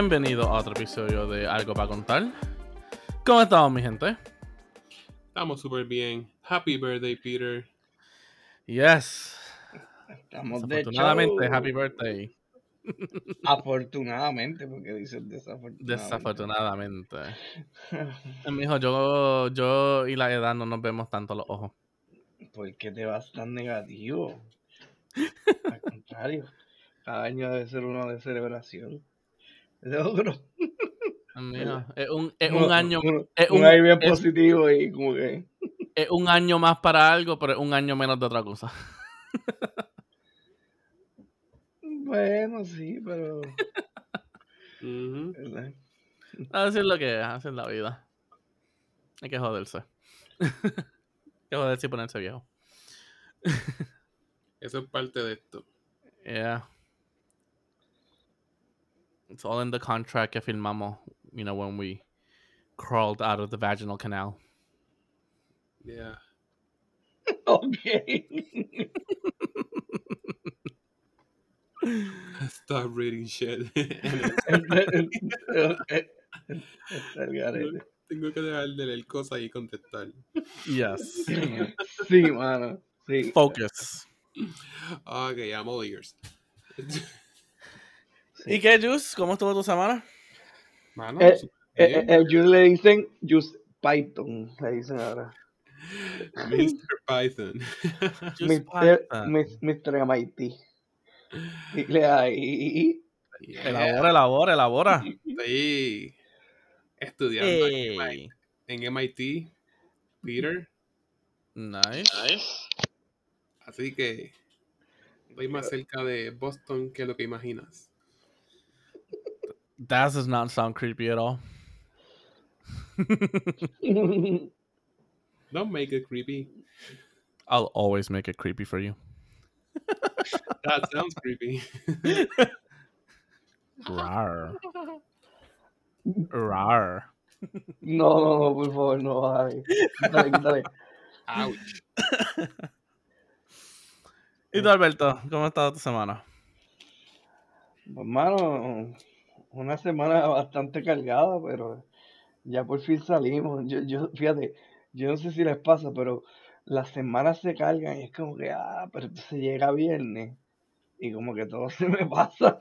Bienvenido a otro episodio de Algo para contar. ¿Cómo estamos, mi gente? Estamos súper bien. Happy birthday, Peter. Yes. Estamos de Afortunadamente, show. happy birthday. Afortunadamente, porque dices desafortunadamente. Desafortunadamente. Eh, Mijo, yo, yo y la edad no nos vemos tanto los ojos. ¿Por qué te vas tan negativo? Al contrario, cada año debe ser uno de celebración. Es otro. Eh, mijo, Es un, es un año, uno- es uno un- ahí bien es- positivo y como que. es un año más para algo, pero es un año menos de otra cosa. Bueno, sí, pero. Ujú. ¿verdad? Así es lo que es, así es la vida. Hay que joderse. Hay que joderse y ponerse viejo. Eso es parte de esto. Yeah. It's all in the contract que firmamos, you know, when we crawled out of the vaginal canal. Yeah. Ok. Stop reading shit. Está el garete. Tengo que dejar de leer cosas y contestar. Yes. Sí, mano. Sí. Focus. Ok, I'm all ears. ¿Y qué, Juice? ¿Cómo estuvo tu semana? Mano, Eh, súper Eh, eh, Juice le dicen Juice Python, le dicen ahora. Mr. Python. Mr. MIT. Dile ahí. Yeah. Elabora, elabora, elabora. Sí. Estudiando en. MIT. en MIT, Peter. Nice. Así que estoy más cerca de Boston que lo que imaginas. That does not sound creepy at all. Don't make it creepy. I'll always make it creepy for you. That sounds creepy. Rar. Rar. No, no, no, por favor, no dale. Dale, dale. Ouch. ¿Y tú, Alberto? ¿Cómo ha estado tu semana? Pues, mano, una semana bastante cargada, pero ya por fin salimos. Yo, yo, fíjate, yo no sé si les pasa, pero las semanas se cargan y es como que, ah, pero entonces llega viernes y como que todo se me pasa.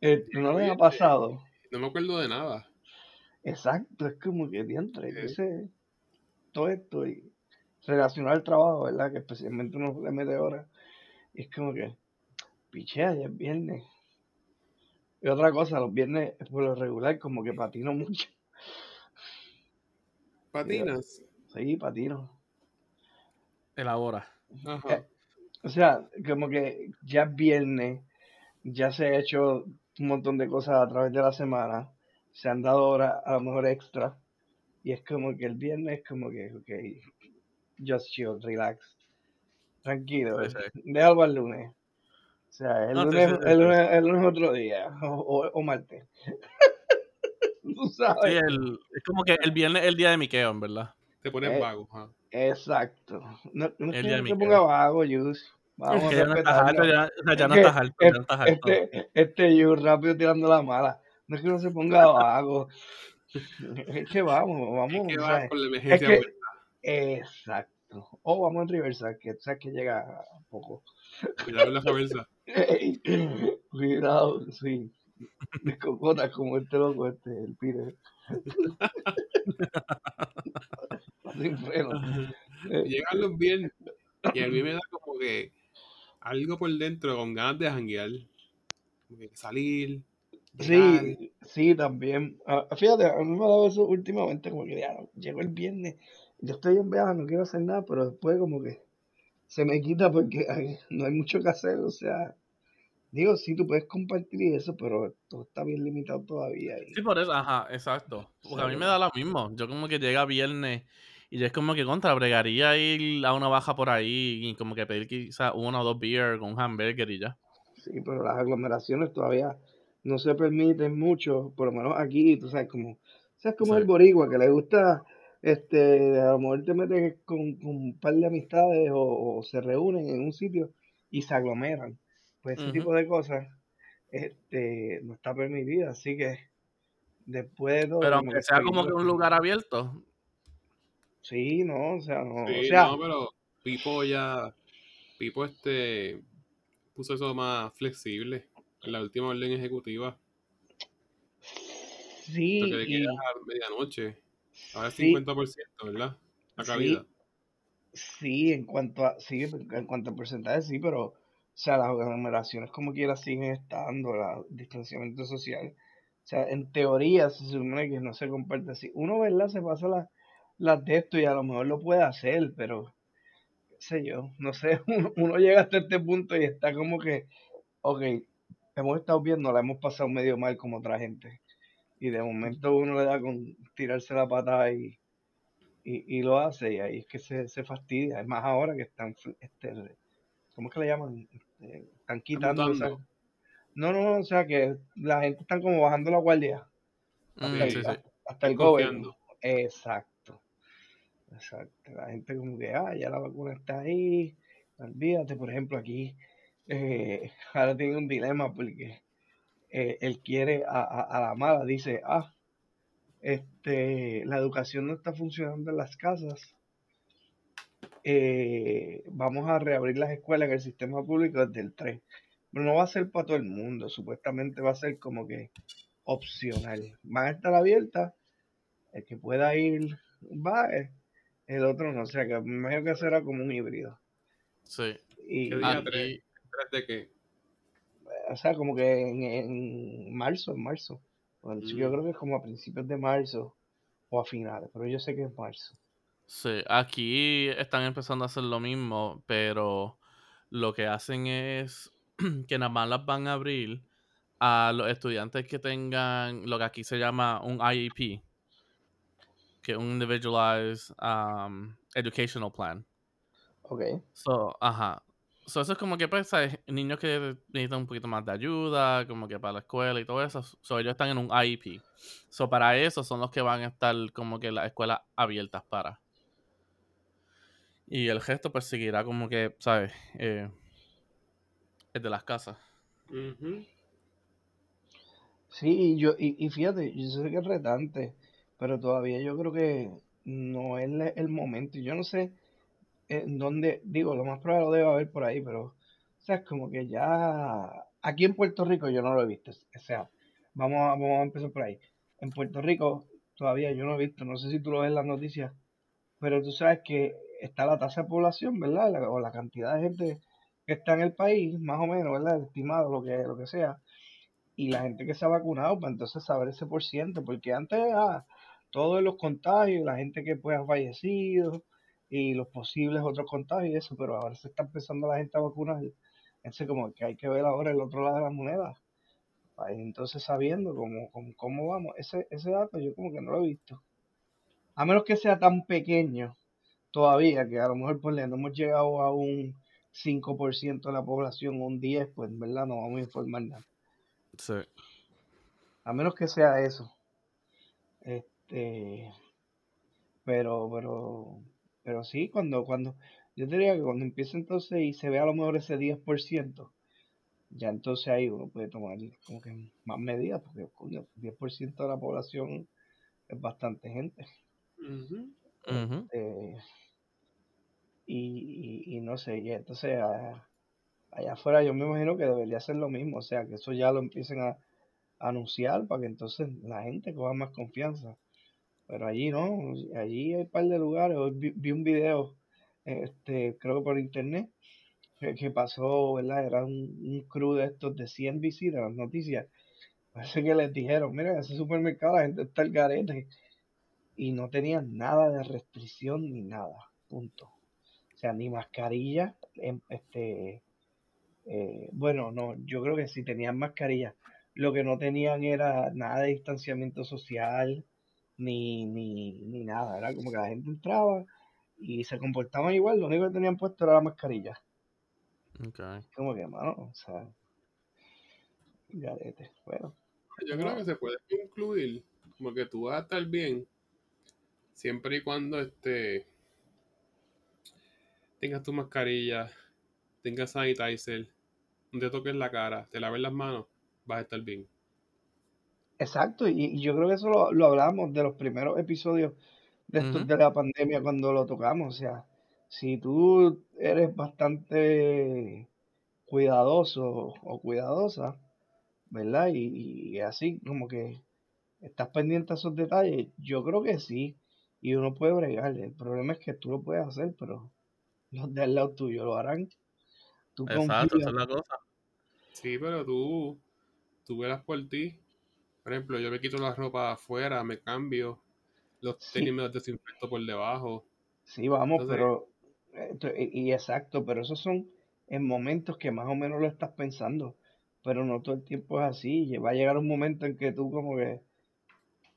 Eh, ¿No les ha pasado? No me acuerdo de nada. Exacto, es como que diantre, Sí. entonces todo esto y relacionado al trabajo, ¿verdad? Que especialmente uno le mete horas, es como que, pichea, ya es viernes. Y otra cosa, los viernes por lo regular como que patino mucho. Patinas. Sí, patino. Elabora. Ajá. O sea, como que ya es viernes, ya se ha hecho un montón de cosas a través de la semana, se han dado horas a lo mejor extra, y es como que el viernes es como que, ok, just chill, relax, tranquilo, Sí, sí. déjalo el lunes. O sea, el, No, lunes, sí, sí, el, lunes, el lunes otro día, o, o, o martes. Tú Sí, sabes. el, es como que el viernes es el día de Miqueo, en verdad. Te pones Eh, vago. ajá. Exacto. No, no es El que día de no se Miquel. ponga vago, Yus. Vamos que ya a no estás alto, ya, o sea, ya Es no que estás alto, ya es- no estás alto. Este, este rápido tirando la mala. No es que no se ponga vago. Es que vamos, vamos. Es que sea, por la es emergencia. que, vuelta. exacto. O vamos en reversa, que sabes que llega a poco. Cuidado en la cabeza. Ey, cuidado, sí. De cocotas como este loco, este, el Peter. Sin freno. Llegan los viernes y a mí me da como que algo por dentro con ganas de janguear. Salir. llegar. Sí, sí, también. Ah, fíjate, a mí me ha dado eso últimamente, como que ya, llegó el viernes, yo estoy en viaje, no quiero hacer nada, pero después como que se me quita porque no hay mucho que hacer, o sea, digo, sí, tú puedes compartir eso, pero todo está bien limitado todavía. Y, Sí, por eso, ajá, exacto. Porque a mí me da lo mismo. Yo como que llega viernes y ya es como que contra, bregaría ir a una baja por ahí y como que pedir quizás una o dos beer con un hamburger y ya. sí, pero las aglomeraciones todavía no se permiten mucho, por lo menos aquí, tú sabes, como, sabes como Sí. el boricua, que le gusta, este, a lo mejor te metes con, con un par de amistades o, o se reúnen en un sitio y se aglomeran. Pues ese tipo de cosas, este, no está permitida, así que después de todo... Pero aunque que sea como que un aquí. lugar abierto. Sí, no, o sea, no, o Sí, sea, no, pero Pipo ya. Pipo este. puso eso más flexible en la última orden ejecutiva. sí, Lo que le y a medianoche. Ahora es sí, 50%, ¿verdad? La sí, cabida. sí, en cuanto a, sí, en cuanto a porcentaje, sí, pero, o sea, las aglomeraciones como quiera siguen estando, el distanciamiento social. O sea, en teoría se supone que no se comparte así. Uno, ¿verdad? Se pasa las las de esto y a lo mejor lo puede hacer, pero qué sé yo, no sé, uno, uno llega hasta este punto y está como que, ok, hemos estado viendo, la hemos pasado medio mal como otra gente. Y de momento uno le da con tirarse la patada y, y, y lo hace y ahí es que se, se fastidia. Es más ahora que están, este, ¿cómo es que le llaman? Este, están Está quitando mutando. No, no, o sea que la gente está como bajando la guardia hasta Sí, el, sí, sí. hasta, hasta el desconfiando. gobierno. Exacto, exacto. La gente como que, ah, ya la vacuna está ahí, olvídate, por ejemplo, aquí eh, ahora tiene un dilema porque eh, él quiere a, a, a la mala, dice, ah, este, la educación no está funcionando en las casas, eh, vamos a reabrir las escuelas en el sistema público desde el 3. Pero no va a ser para todo el mundo, supuestamente va a ser como que opcional. Van a estar abiertas, el que pueda ir va, eh, el otro no, o sea que me imagino que será como un híbrido. Sí. ¿Qué Y, día 3? Aquí, ¿3 de qué? O sea, como que en, en marzo, en marzo. Bueno, yo Mm. creo que es como a principios de marzo o a finales, pero yo sé que es marzo. sí, aquí están empezando a hacer lo mismo, pero lo que hacen es que nada más las van a abrir a los estudiantes que tengan lo que aquí se llama un IEP, que es un Individualized um, Educational Plan. Ok. So, ajá. So, eso es como que, pues, ¿sabes? niños que necesitan un poquito más de ayuda, como que para la escuela y todo eso. So, ellos están en un IEP. So, para eso son los que van a estar como que las escuelas abiertas para. Y el gesto, pues, seguirá como que, ¿sabes? Eh, es de las casas. Sí, y yo, y, y fíjate, yo sé que es retante, pero todavía yo creo que no es el momento. y Yo no sé en dónde, digo, lo más probable lo debe haber por ahí, pero, o sea, es como que ya, aquí en Puerto Rico yo no lo he visto. O sea, vamos a, vamos a empezar por ahí. En Puerto Rico todavía yo no he visto, no sé si tú lo ves en las noticias, pero tú sabes que está la tasa de población, ¿verdad? O la cantidad de gente que está en el país, más o menos, ¿verdad? Estimado, lo que, lo que sea y la gente que se ha vacunado, pues entonces saber ese por ciento, porque antes todos los contagios, la gente que pues ha fallecido y los posibles otros contagios y eso, pero ahora se está empezando la gente a vacunar. Entonces como que hay que ver ahora el otro lado de la moneda, entonces sabiendo cómo, cómo, cómo vamos. Ese, ese dato yo como que no lo he visto. A menos que sea tan pequeño todavía, que a lo mejor pues le no hemos llegado a un 5% de la población, un 10, pues en verdad no vamos a informar nada. Sí. A menos que sea eso. Este, pero, pero, pero sí, cuando, cuando, yo diría que cuando empiece entonces y se ve a lo mejor ese 10%, ya entonces ahí uno puede tomar como que más medidas, porque coño, 10% de la población es bastante gente. Eh, y, y, y no sé, ya entonces a- allá afuera yo me imagino que debería ser lo mismo, o sea, que eso ya lo empiecen a, a anunciar para que entonces la gente coja más confianza. Pero allí no, allí hay un par de lugares. Hoy vi, vi un video, este, creo que por internet, que, pasó, ¿verdad? Era un, un crew de estos de CNBC, de las noticias. Parece que les dijeron, mira, ese supermercado la gente está al garete. Y no tenían nada de restricción ni nada, punto. O sea, ni mascarilla, em- este, eh, bueno, no, yo creo que sí tenían mascarilla. Lo que no tenían era nada de distanciamiento social, ni, ni, ni nada. Era como que la gente entraba y se comportaban igual, lo único que tenían puesto era la mascarilla. Okay. Como que, mano, o sea, garete. Bueno, Yo creo que se puede concluir como que tú vas a estar bien siempre y cuando este tengas tu mascarilla, tengas sanitizer, no te toques la cara, te laves las manos. vas a estar bien. Exacto, y, y yo creo que eso lo, lo hablamos de los primeros episodios de Ujú. de la pandemia cuando lo tocamos. O sea, si tú eres bastante cuidadoso o cuidadosa, ¿verdad? Y, y así como que estás pendiente a esos detalles, yo creo que sí. Y uno puede bregar. El problema es que tú lo puedes hacer, pero los de al lado tuyo lo harán. Tú Exacto, esa confías. es la cosa. Sí, pero tú, tú velas por ti. Por ejemplo, yo me quito la ropa afuera, me cambio, los tenis Sí, me los desinfecto por debajo. sí, vamos, Entonces, pero... Y, y exacto, pero esos son en momentos que más o menos lo estás pensando. Pero no todo el tiempo es así. Va a llegar un momento en que tú como que,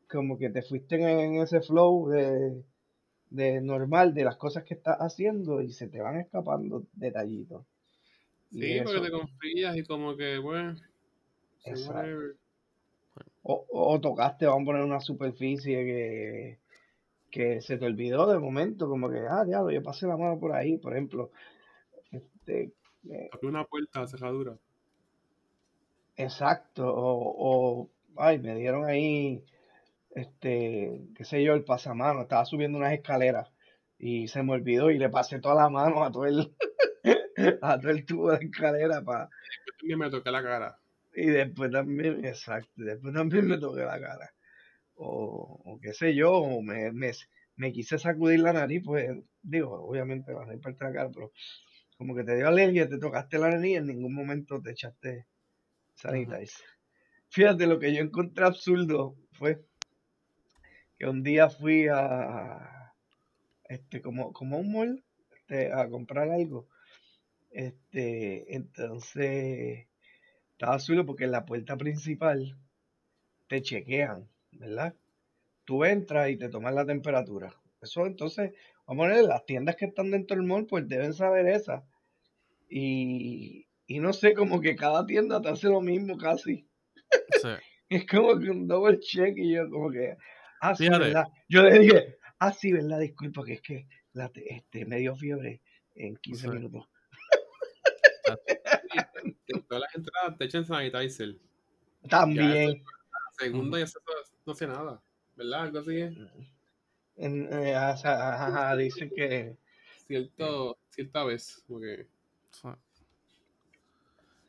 como que te fuiste en ese flow de, de normal de las cosas que estás haciendo y se te van escapando detallitos. Sí, porque te confías y como que, bueno, exacto. O, o tocaste, vamos a poner una superficie que, que se te olvidó de momento, como que, ah, diablo, yo pasé la mano por ahí, por ejemplo. Este, eh, una puerta, cerradura. exacto. O, o, ay, me dieron ahí, este, qué sé yo, el pasamano. Estaba subiendo unas escaleras y se me olvidó y le pasé toda la mano a todo el, a todo el tubo de escalera para también me toqué la cara. Y después también, exacto, después también me toqué la cara. O, o qué sé yo, o me, me, me quise sacudir la nariz, pues digo, obviamente va a ser parte de la cara, pero como que te dio alergia, te tocaste la nariz y en ningún momento te echaste sanitizer. Fíjate, lo que yo encontré absurdo fue que un día fui a, este, como, como a un mall, este, a comprar algo. Este, entonces, estaba absurdo porque en la puerta principal te chequean, ¿verdad? Tú entras y te toman la temperatura. Eso entonces, vamos a poner, las tiendas que están dentro del mall, pues deben saber esa. Y, y no sé, como que cada tienda te hace lo mismo casi. Sí. Es como que un double check y yo como que, ah, sí, Fíjate. ¿verdad? Yo le dije, ah, sí, ¿verdad? Disculpa, que es que la, te- este, me dio fiebre en 15 Sí. minutos. En todas las entradas te echan sanitizer. También, La segunda ya se, no hace nada. ¿Verdad? Algo así es. en, eh, ajá, ajá, dicen que, Cierto, cierta vez. Que, Sí.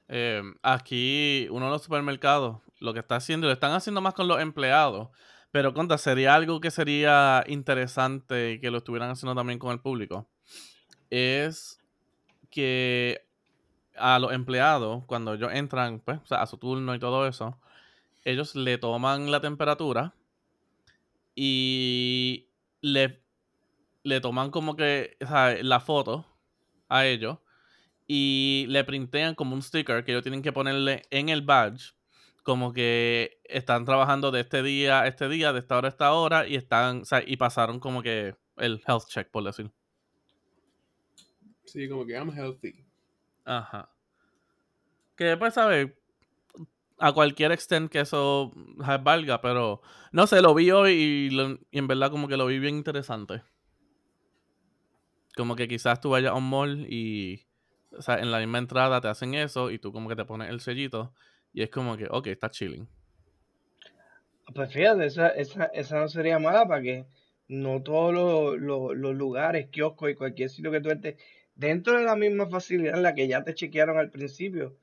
Eh, aquí, uno de los supermercados, lo que está haciendo, lo están haciendo más con los empleados, pero conta, sería algo que sería interesante y que lo estuvieran haciendo también con el público. Es que a los empleados, cuando ellos entran pues, o sea, a su turno y todo eso, ellos le toman la temperatura y le, le toman como que o sea, la foto a ellos y le printean como un sticker que ellos tienen que ponerle en el badge como que están trabajando de este día a este día, de esta hora a esta hora y están, o sea, y pasaron como que el health check, por decir. sí, como que I'm healthy. Ajá. Que pues, ¿sabes? A cualquier extent que eso valga, pero no sé, lo vi hoy y, en verdad como que lo vi bien interesante. Como que quizás tú vayas a un mall y o sea, en la misma entrada te hacen eso y tú como que te pones el sellito y es como que, ok, está chilling. pues fíjate, esa, esa, esa no sería mala para que no todos los, los- los lugares, kioscos y cualquier sitio que tú estés, dentro de la misma facilidad en la que ya te chequearon al principio,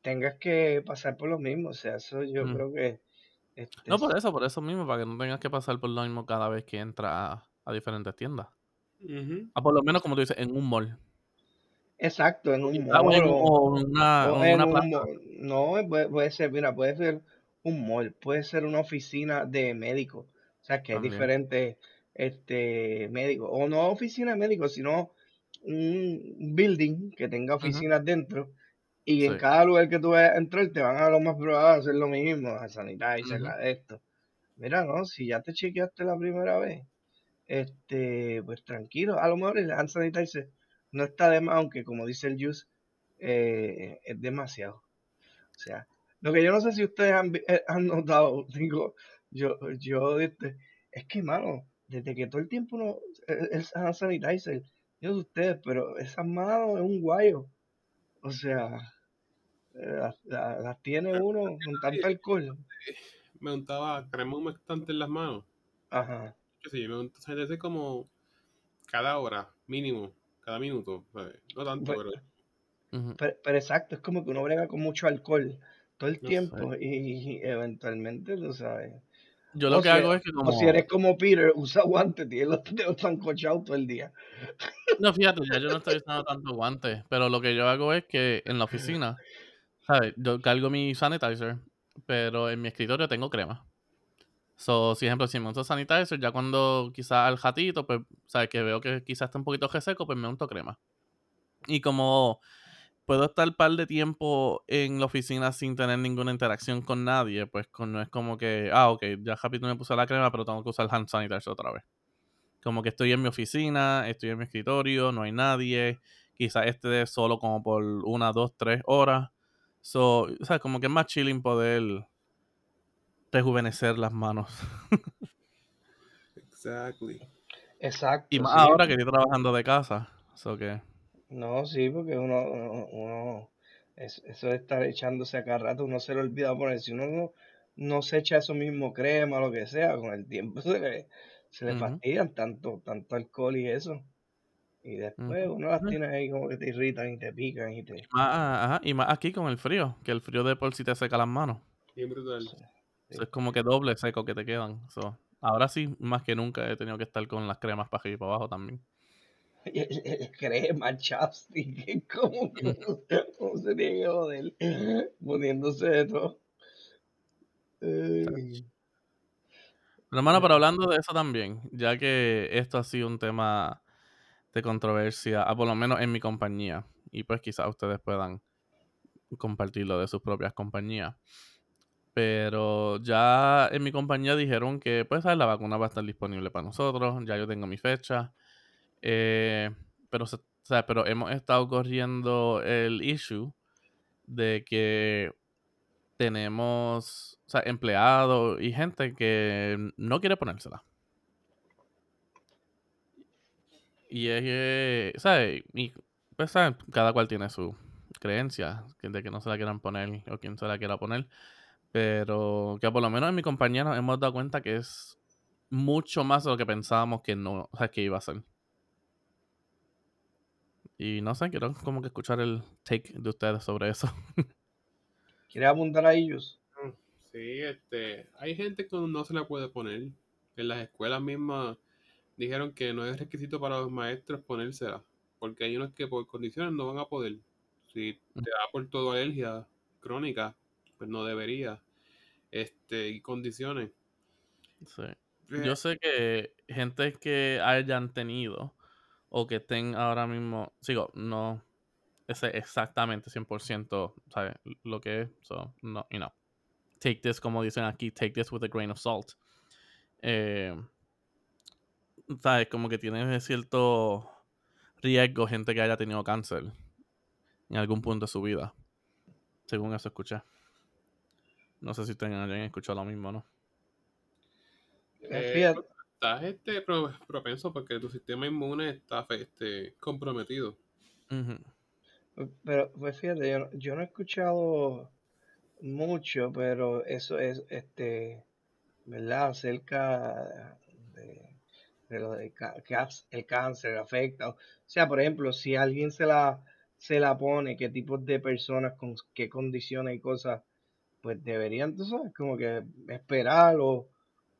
tengas que pasar por lo mismo. O sea, eso yo creo que... Este, No por eso, por eso mismo, para que no tengas que pasar por lo mismo cada vez que entras a, a diferentes tiendas. Ujú. Ah, por lo menos como tú dices, en un mall. Exacto, en un Ah, en, mall o, o en una, o en una un mall. No, puede, puede ser, mira, puede ser un mall, puede ser una oficina de médicos. O sea, que hay También. diferentes este, médicos. O no oficina de médicos, sino un building que tenga oficinas dentro. Y en cada lugar que tú vayas a entrar, te van a lo más probable a hacer lo mismo, a sanitizer, la de esto. Mira, no, si ya te chequeaste la primera vez, este, pues tranquilo, a lo mejor el hand sanitizer no está de más, aunque como dice el Juice, eh, es demasiado. O sea, lo que yo no sé si ustedes han, eh, han notado, digo, yo, yo, este, es que, mano, desde que todo el tiempo no, el, el hand sanitizer, yo no sé ustedes, pero esas manos es un guayo. O sea, Eh, Las, tiene uno con tanto alcohol. Me untaba crema humectante en las manos. Ajá. Que sí, me unta sanitizer como cada hora, mínimo, cada minuto. ¿sabes? No tanto, pero. Pero, pero exacto, es como que uno brega con mucho alcohol todo el No tiempo y, y eventualmente, tú sabes. Yo O lo que hago es que O como... si eres como Peter, usa guantes, tienes los dedos tan cochados todo el día. No, fíjate, ya yo no estoy usando tanto guantes, pero lo que yo hago es que en la oficina, ¿sabes? Yo cargo mi sanitizer, pero en mi escritorio tengo crema. So, si ejemplo, si me unto sanitizer, ya cuando quizás al gatito, pues, ¿sabes? Que veo que quizás está un poquito reseco, pues me unto crema. Y como puedo estar un par de tiempo en la oficina sin tener ninguna interacción con nadie, pues con- no es como que, ah, ok, ya rápido me puse la crema, pero tengo que usar hand sanitizer otra vez. Como que estoy en mi oficina, estoy en mi escritorio, no hay nadie. Quizás esté solo como por una, dos, tres horas. So, o sea, como que es más chilling poder rejuvenecer las manos. exactly. Exacto. Y más sí. ahora que estoy trabajando de casa. So que, No, sí, porque uno, uno, uno- es- eso de estar echándose a cada rato, uno se le olvida poner, si uno no, no se echa eso mismo crema, lo que sea, con el tiempo se le, se le Ujú. fastidian tanto, tanto alcohol y eso. Y después Ujú. uno las tiene ahí como que te irritan y te pican y te... más, ajá, y más aquí con el frío, que el frío de por sí te seca las manos. Bien brutal. Sí. Es como que doble seco que te quedan. So, ahora sí, más que nunca he tenido que estar con las cremas para arriba y para abajo también. El, el crema, chapstick, como que uno se tiene que joder poniéndose de todo. Ay. Pero hermano, pero hablando de eso también, ya que esto ha sido un tema de controversia, ah, por lo menos en mi compañía, y pues quizás ustedes puedan compartirlo de sus propias compañías. Pero ya en mi compañía dijeron que pues ¿sabes? la vacuna va a estar disponible para nosotros, ya yo tengo mi fecha. Eh, pero, o sea, pero hemos estado corriendo el issue de que tenemos o sea, empleados y gente que no quiere ponérsela. Y es que, ¿sabes? Pues. Cada cual tiene su creencia de que no se la quieran poner o quien se la quiera poner. Pero que por lo menos en mi compañía nos hemos dado cuenta que es mucho más de lo que pensábamos que no, o sea, que iba a ser. Y no sé, quiero como que escuchar el take de ustedes sobre eso. ¿Quieres apuntar a ellos? Sí, este, hay gente que no se la puede poner. En las escuelas mismas dijeron que no es requisito para los maestros ponérsela, porque hay unos que por condiciones no van a poder. Si te da por todo alergia crónica, pues no debería. Este, y condiciones. Sí. Eh, Yo sé que gente que hayan tenido o que estén ahora mismo, sigo, no sé exactamente 100% ¿sabes? lo que es, so, no, y no. Take this, como dicen aquí, take this with a grain of salt. Eh, ¿Sabes? Como que tiene cierto riesgo gente que haya tenido cáncer en algún punto de su vida. Según eso escuché. No sé si ustedes hayan escuchado lo mismo, ¿no? eh. Estás este, pro- propenso porque tu sistema inmune está este, comprometido. Ujú. Pero, pues fíjate, yo, no- yo no he escuchado mucho, pero eso es, este, ¿verdad? Acerca de, de lo de que el cáncer afecta. O sea, por ejemplo, si alguien se la, se la pone, qué tipos de personas, con qué condiciones y cosas, pues deberían, tú sabes, como que esperar o,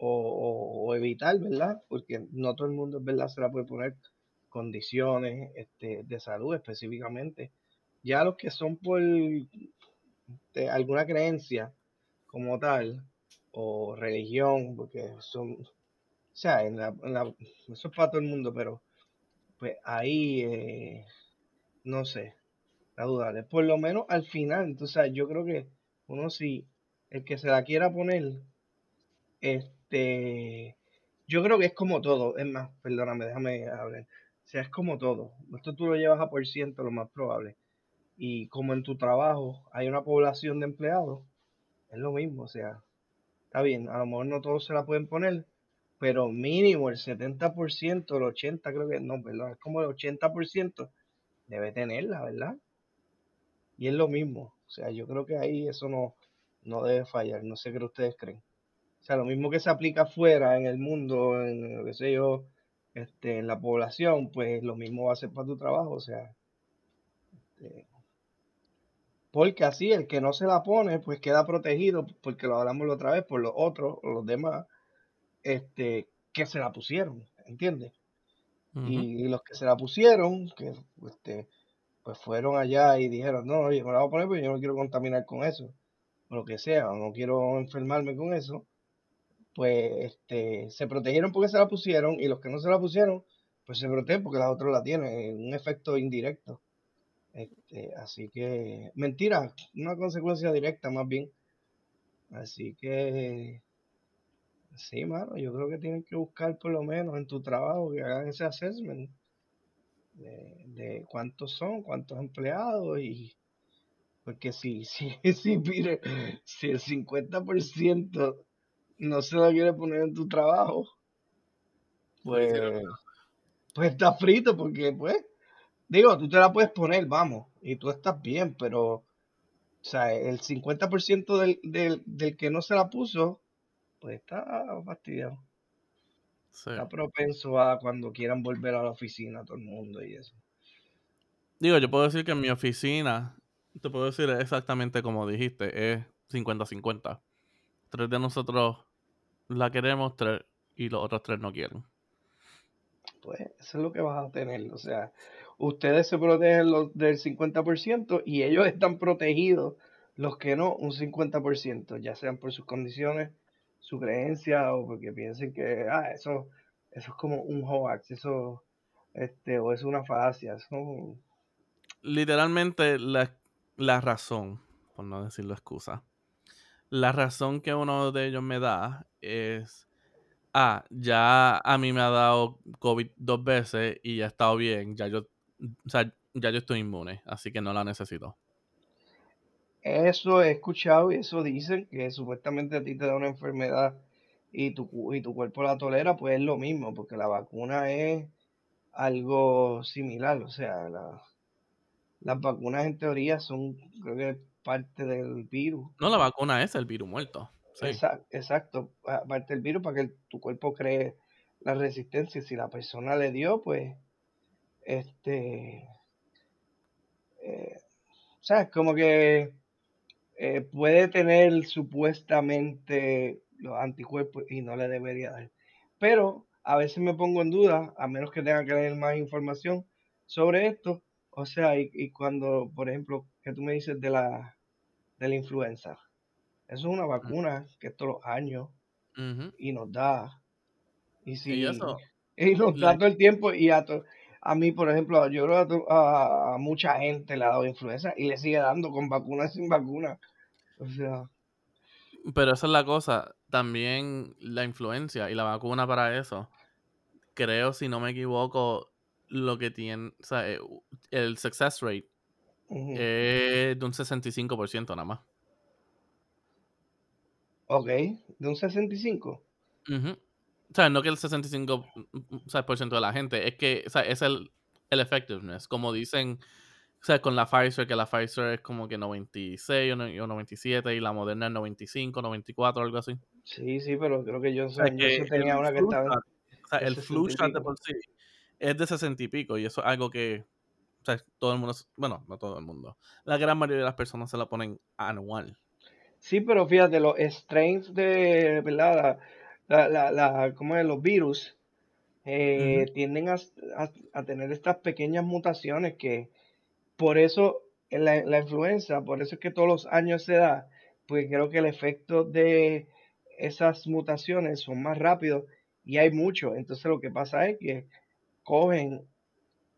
o, evitar, ¿verdad? Porque no todo el mundo, ¿verdad? Se la puede poner condiciones este, de salud específicamente. Ya los que son por de alguna creencia como tal, o religión, porque son, o sea, en la, en la- eso es para todo el mundo, pero pues ahí, eh, no sé, la duda. Por lo menos al final, entonces yo creo que uno si el que se la quiera poner, este, yo creo que es como todo, es más, perdóname, déjame hablar. O sea, es como todo. Esto tú lo llevas a por ciento, lo más probable. Y como en tu trabajo hay una población de empleados, es lo mismo. O sea, está bien, a lo mejor no todos se la pueden poner, pero mínimo el 70%, el 80% creo que, no, perdón, es como el 80% debe tenerla, ¿verdad? Y es lo mismo. O sea, yo creo que ahí eso no, no debe fallar. No sé qué ustedes creen. O sea, lo mismo que se aplica afuera, en el mundo, en, qué sé yo, este, en la población, pues lo mismo va a ser para tu trabajo. O sea, este, porque así el que no se la pone, pues queda protegido, porque lo hablamos la otra vez, por los otros, los demás, este, que se la pusieron, ¿entiendes? y, los que se la pusieron, que este, pues fueron allá y dijeron, no, oye, me la voy a poner, pero yo no quiero contaminar con eso, o lo que sea, o no quiero enfermarme con eso, pues este, se protegieron porque se la pusieron, y los que no se la pusieron, pues se protegen porque los otros la tienen, un efecto indirecto. Este, así que, mentira, una consecuencia directa más bien. Así que, sí, mano, yo creo que tienen que buscar por lo menos en tu trabajo que hagan ese assessment de, cuántos son, cuántos empleados y porque si, si, si, mire, si el 50% no se lo quiere poner en tu trabajo, pues, pues está frito porque pues Digo, tú te la puedes poner, vamos, y tú estás bien, pero, o sea, el 50% del, del, del que no se la puso, pues está fastidiado. Está propenso a cuando quieran volver a la oficina todo el mundo y eso. Digo, yo puedo decir que en mi oficina, te puedo decir exactamente como dijiste, es 50-50. Tres de nosotros la queremos, tres y los otros tres no quieren. Pues eso es lo que vas a tener. O sea, ustedes se protegen los del 50% y ellos están protegidos, los que no, un 50%, ya sean por sus condiciones, su creencia o porque piensen que, ah, eso, eso es como un hoax, eso, este, o es una falacia. Literalmente la, la razón, por no decirlo excusa, la razón que uno de ellos me da es ah, ya a mí me ha dado COVID dos veces y ya he estado bien, ya yo o sea, ya yo estoy inmune, así que no la necesito. Eso he escuchado y eso dicen que supuestamente a ti te da una enfermedad y tu, y tu cuerpo la tolera, pues es lo mismo, porque la vacuna es algo similar, o sea, las vacunas en teoría son, creo que parte del virus. No, la vacuna es el virus muerto. Exacto, exacto, parte del virus para que tu cuerpo cree la resistencia. Si la persona le dio, pues este, eh, o sea, como que eh, puede tener supuestamente los anticuerpos y no le debería dar. Pero a veces me pongo en duda, a menos que tenga que leer más información sobre esto. O sea, y, cuando, por ejemplo, que tú me dices de la, de la influenza, eso es una vacuna que todos los años y nos da. Y si y, nos da todo el tiempo y a, to, a mí, por ejemplo, yo creo a, a, mucha gente le ha dado influenza y le sigue dando con vacuna sin vacuna. O sea. Pero esa es la cosa. También la influencia y la vacuna para eso. Creo, si no me equivoco, lo que tiene. O sea, eh, el success rate es de un 65% nada más. Ok, de un 65%. O sea, no que el 65% por ciento de la gente, es que o sea, es el, el effectiveness. Como dicen, o sea, con la Pfizer, que la Pfizer es como que 96 o 97 y la Moderna es 95, 94, algo así. Sí, sí, pero creo que yo, o tenía una que estaba. O sea, el flu shot de por sí es de 60 y pico y eso es algo que, o sea, todo el mundo, bueno, no todo el mundo, la gran mayoría de las personas se la ponen anual. Sí, pero fíjate, los strains de, ¿verdad? la, la, la ¿cómo es? los virus eh, tienden a, a, tener estas pequeñas mutaciones que por eso la, la, influenza, por eso es que todos los años se da, porque creo que el efecto de esas mutaciones son más rápidos y hay mucho. Entonces lo que pasa es que cogen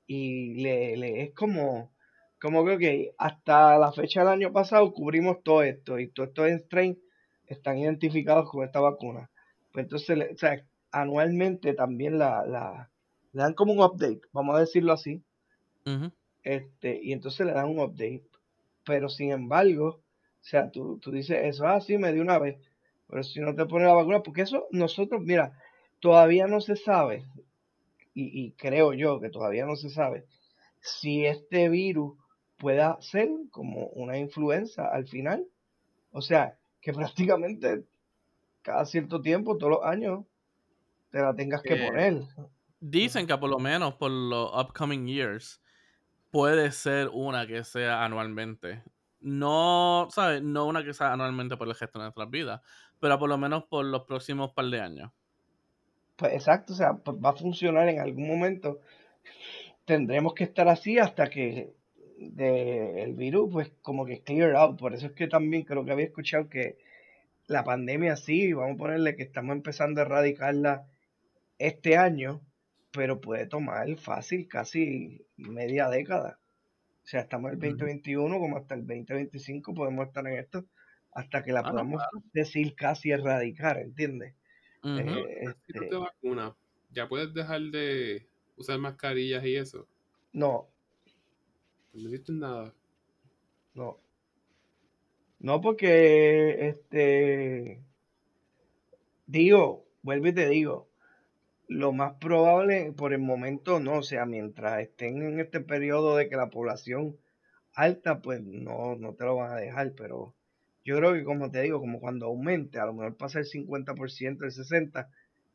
y le, le es como, como creo que hasta la fecha del año pasado cubrimos todo esto y todos estos strains están identificados con esta vacuna. Pues entonces, o sea, anualmente también la, la, le dan como un update, vamos a decirlo así. este, y entonces le dan un update. Pero sin embargo, o sea, tú, tú dices eso, ah, sí, me dio una vez. Pero si no te pones la vacuna, porque eso nosotros, mira, todavía no se sabe, y, y creo yo que todavía no se sabe, si este virus pueda ser como una influenza al final. O sea, que prácticamente cada cierto tiempo, todos los años, te la tengas que Eh, poner. Dicen que por lo menos por los upcoming years puede ser una que sea anualmente. No, ¿sabes? No una que sea anualmente por el resto de nuestras vidas, pero por lo menos por los próximos par de años. Pues exacto, o sea, pues va a funcionar en algún momento. Tendremos que estar así hasta que de- el virus, pues como que clear out. Por eso es que también creo que había escuchado que la pandemia sí, vamos a ponerle que estamos empezando a erradicarla este año, pero puede tomar fácil casi media década. O sea, estamos en el Ujú. 2021 como hasta el 2025 podemos estar en esto hasta que la Ah, no, podamos claro. decir casi erradicar, ¿entiendes? Eh, si tú te este, vacunas, ya puedes dejar de usar mascarillas y eso. no, No hiciste nada. no. No, porque, este, digo, vuelvo y te digo, lo más probable por el momento no, o sea, mientras estén en este periodo de que la población alta, pues no, no te lo van a dejar, pero yo creo que como te digo, como cuando aumente, a lo mejor pasa el 50%, el 60%,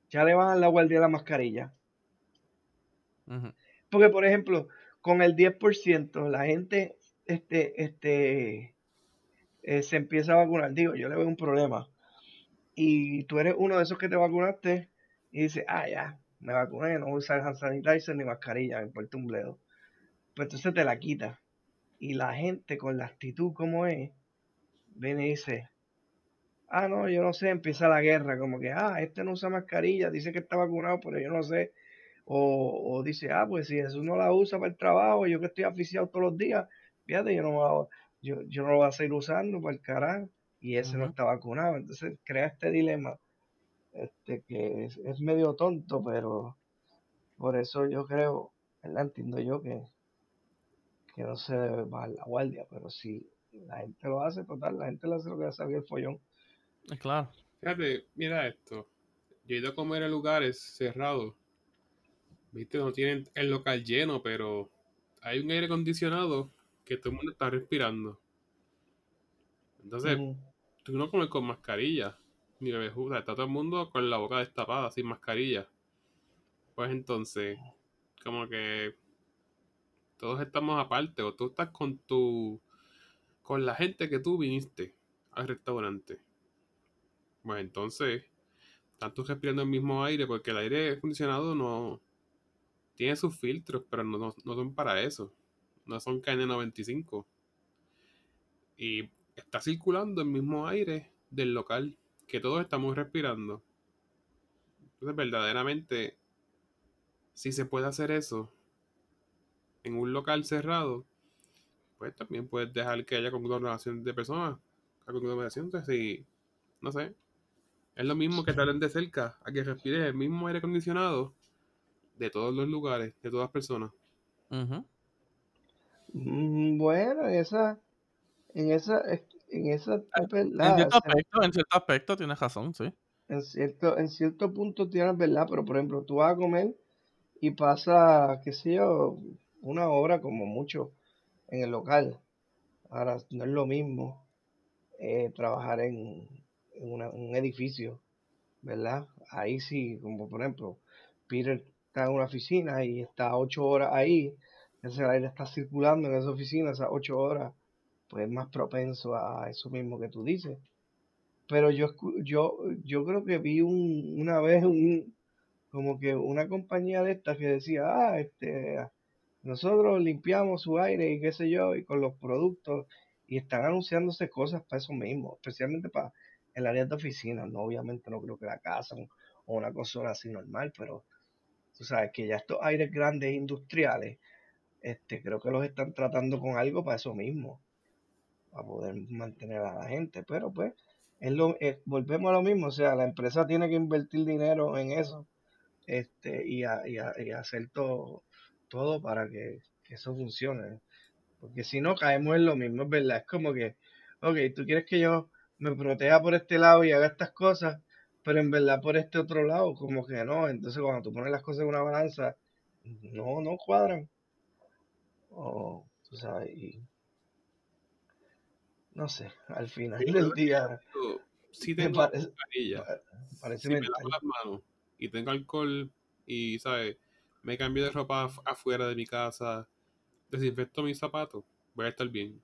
ya le van a dar la guardia a la mascarilla. Porque, por ejemplo, con el 10%, la gente este, este, eh, se empieza a vacunar. Digo, yo le veo un problema. Y tú eres uno de esos que te vacunaste y dices, ah, ya, me vacuné, no voy a usar hand sanitizer ni mascarilla, me importa un bledo. Pues entonces te la quita. Y la gente con la actitud como es, viene y dice, ah, no, yo no sé, empieza la guerra, como que, ah, este no usa mascarilla, dice que está vacunado, pero yo no sé. O, o dice, ah, pues si Jesús no la usa para el trabajo, yo que estoy aficiado todos los días, fíjate, yo no, me la- yo, yo no lo voy a seguir usando para el carajo, y ese no está vacunado. Entonces crea este dilema, este, que es, es medio tonto, pero por eso yo creo, ¿verdad? Entiendo yo que, que no se debe bajar la guardia, pero si la gente lo hace, total, la gente le hace lo que sabía el follón. Es claro. Fíjate, mira esto. Yo he ido a comer en lugares cerrados. Viste, no tienen el local lleno, pero hay un aire acondicionado que todo el mundo está respirando. Entonces, tú no comes con mascarilla. Ni bebes sea, está todo el mundo con la boca destapada, sin mascarilla. Pues entonces, como que todos estamos aparte. O tú estás con tu. Con la gente que tú viniste al restaurante. Pues entonces, están todos respirando el mismo aire, porque el aire acondicionado no. tiene sus filtros, pero no, no, no son para eso. No son KN95. Y está circulando el mismo aire del local que todos estamos respirando. Entonces, verdaderamente, si se puede hacer eso en un local cerrado, pues también puedes dejar que haya conglomeración de personas. La conglomeración, entonces, si, no sé, es lo mismo que te hablen de cerca, a que respires el mismo aire acondicionado de todos los lugares, de todas personas. Ujú. Mm, Bueno, en esa, en esa, en esa es En verdad, cierto sea, aspecto, en cierto aspecto tienes razón, sí. en cierto, en cierto punto tienes verdad, pero por ejemplo, tú vas a comer y pasa, qué sé yo, una hora como mucho en el local. Ahora, no es lo mismo eh, trabajar en, en un edificio, ¿verdad? Ahí sí, como por ejemplo, Peter está en una oficina y está ocho horas ahí, ese aire está circulando en esa oficina, esas ocho horas, pues es más propenso a eso mismo que tú dices. Pero yo, yo, yo creo que vi un, una vez un, como que una compañía de estas que decía, ah, este, nosotros limpiamos su aire y qué sé yo, y con los productos, y están anunciándose cosas para eso mismo, especialmente para el área de oficina, no, obviamente no creo que la casa o una cosa así normal, pero tú sabes que ya estos aires grandes industriales, este, creo que los están tratando con algo para eso mismo, para poder mantener a la gente, pero pues, es lo, es- volvemos a lo mismo, o sea, la empresa tiene que invertir dinero en eso, este, y, a- y a- y hacer todo, todo para que, que eso funcione. Porque si no, caemos en lo mismo, es verdad. Es como que, ok, tú quieres que yo me proteja por este lado y haga estas cosas, pero en verdad por este otro lado, como que no. Entonces, cuando tú pones las cosas en una balanza, no, no cuadran. O, tú sabes, y no sé, al final Sí, del día Yo sí me tengo parece, Si me lavo las manos y tengo alcohol y, ¿sabes? Me cambio de ropa af- afuera de mi casa, desinfecto mis zapatos, voy a estar bien.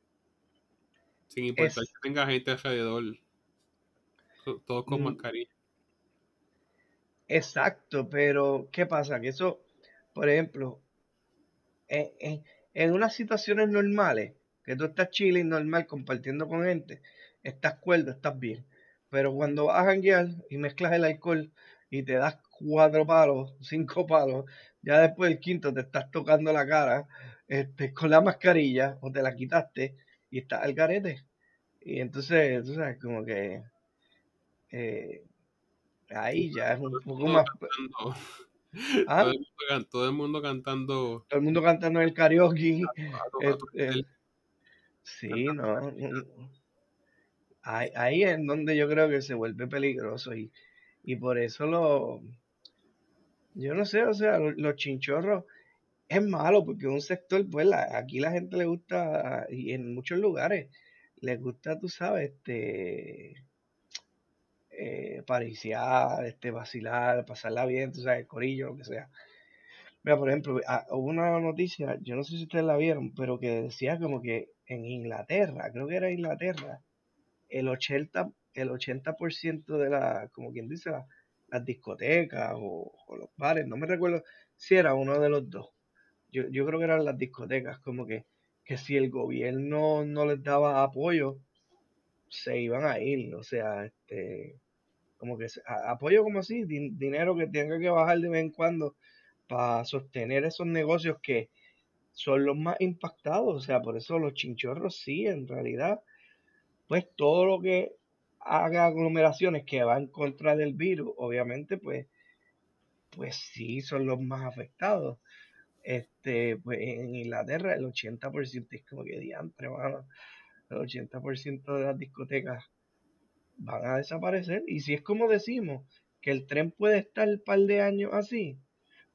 Sin importar Es, que tenga gente alrededor, to- todos con mm, mascarilla. exacto, pero ¿qué pasa? Que eso, por ejemplo, en, en, en unas situaciones normales, que tú estás chilling normal compartiendo con gente, estás cuerdo, estás bien. Pero cuando vas a janguear y mezclas el alcohol y te das cuatro palos, cinco palos, ya después del quinto te estás tocando la cara este, con la mascarilla o te la quitaste y estás al garete. Y entonces, tú sabes, como que eh, ahí ya es un poco más... ¿Ah? todo el mundo, can- todo el mundo cantando Todo el mundo cantando en el karaoke. a a eh, el- sí, no. la mm, Ahí, ahí es donde yo creo que se vuelve peligroso y, y por eso lo, yo no sé, o sea, lo- los chinchorros es malo porque un sector, pues la- aquí la gente le gusta, y en muchos lugares, les gusta, tú sabes, este, eh, pariciar, este, vacilar, pasarla bien, tú sabes, el corillo, lo que sea. Mira, por ejemplo, ah, hubo una noticia, yo no sé si ustedes la vieron, pero que decía como que en Inglaterra, creo que era Inglaterra, el 80, el 80% de la, como quien dice, la- las discotecas o, o los bares, no me recuerdo si era uno de los dos. Yo, yo creo que eran las discotecas, como que, que si el gobierno no les daba apoyo, se iban a ir, o sea, este, como que a- apoyo como así, din- dinero que tenga que bajar de vez en cuando para sostener esos negocios que son los más impactados, o sea, por eso los chinchorros sí, en realidad, pues todo lo que haga aglomeraciones que va en contra del virus, obviamente, pues, pues sí son los más afectados. Este, pues en Inglaterra el 80% es como que diantre, mano, el 80% de las discotecas van a desaparecer. Y si es como decimos, que el tren puede estar un par de años así,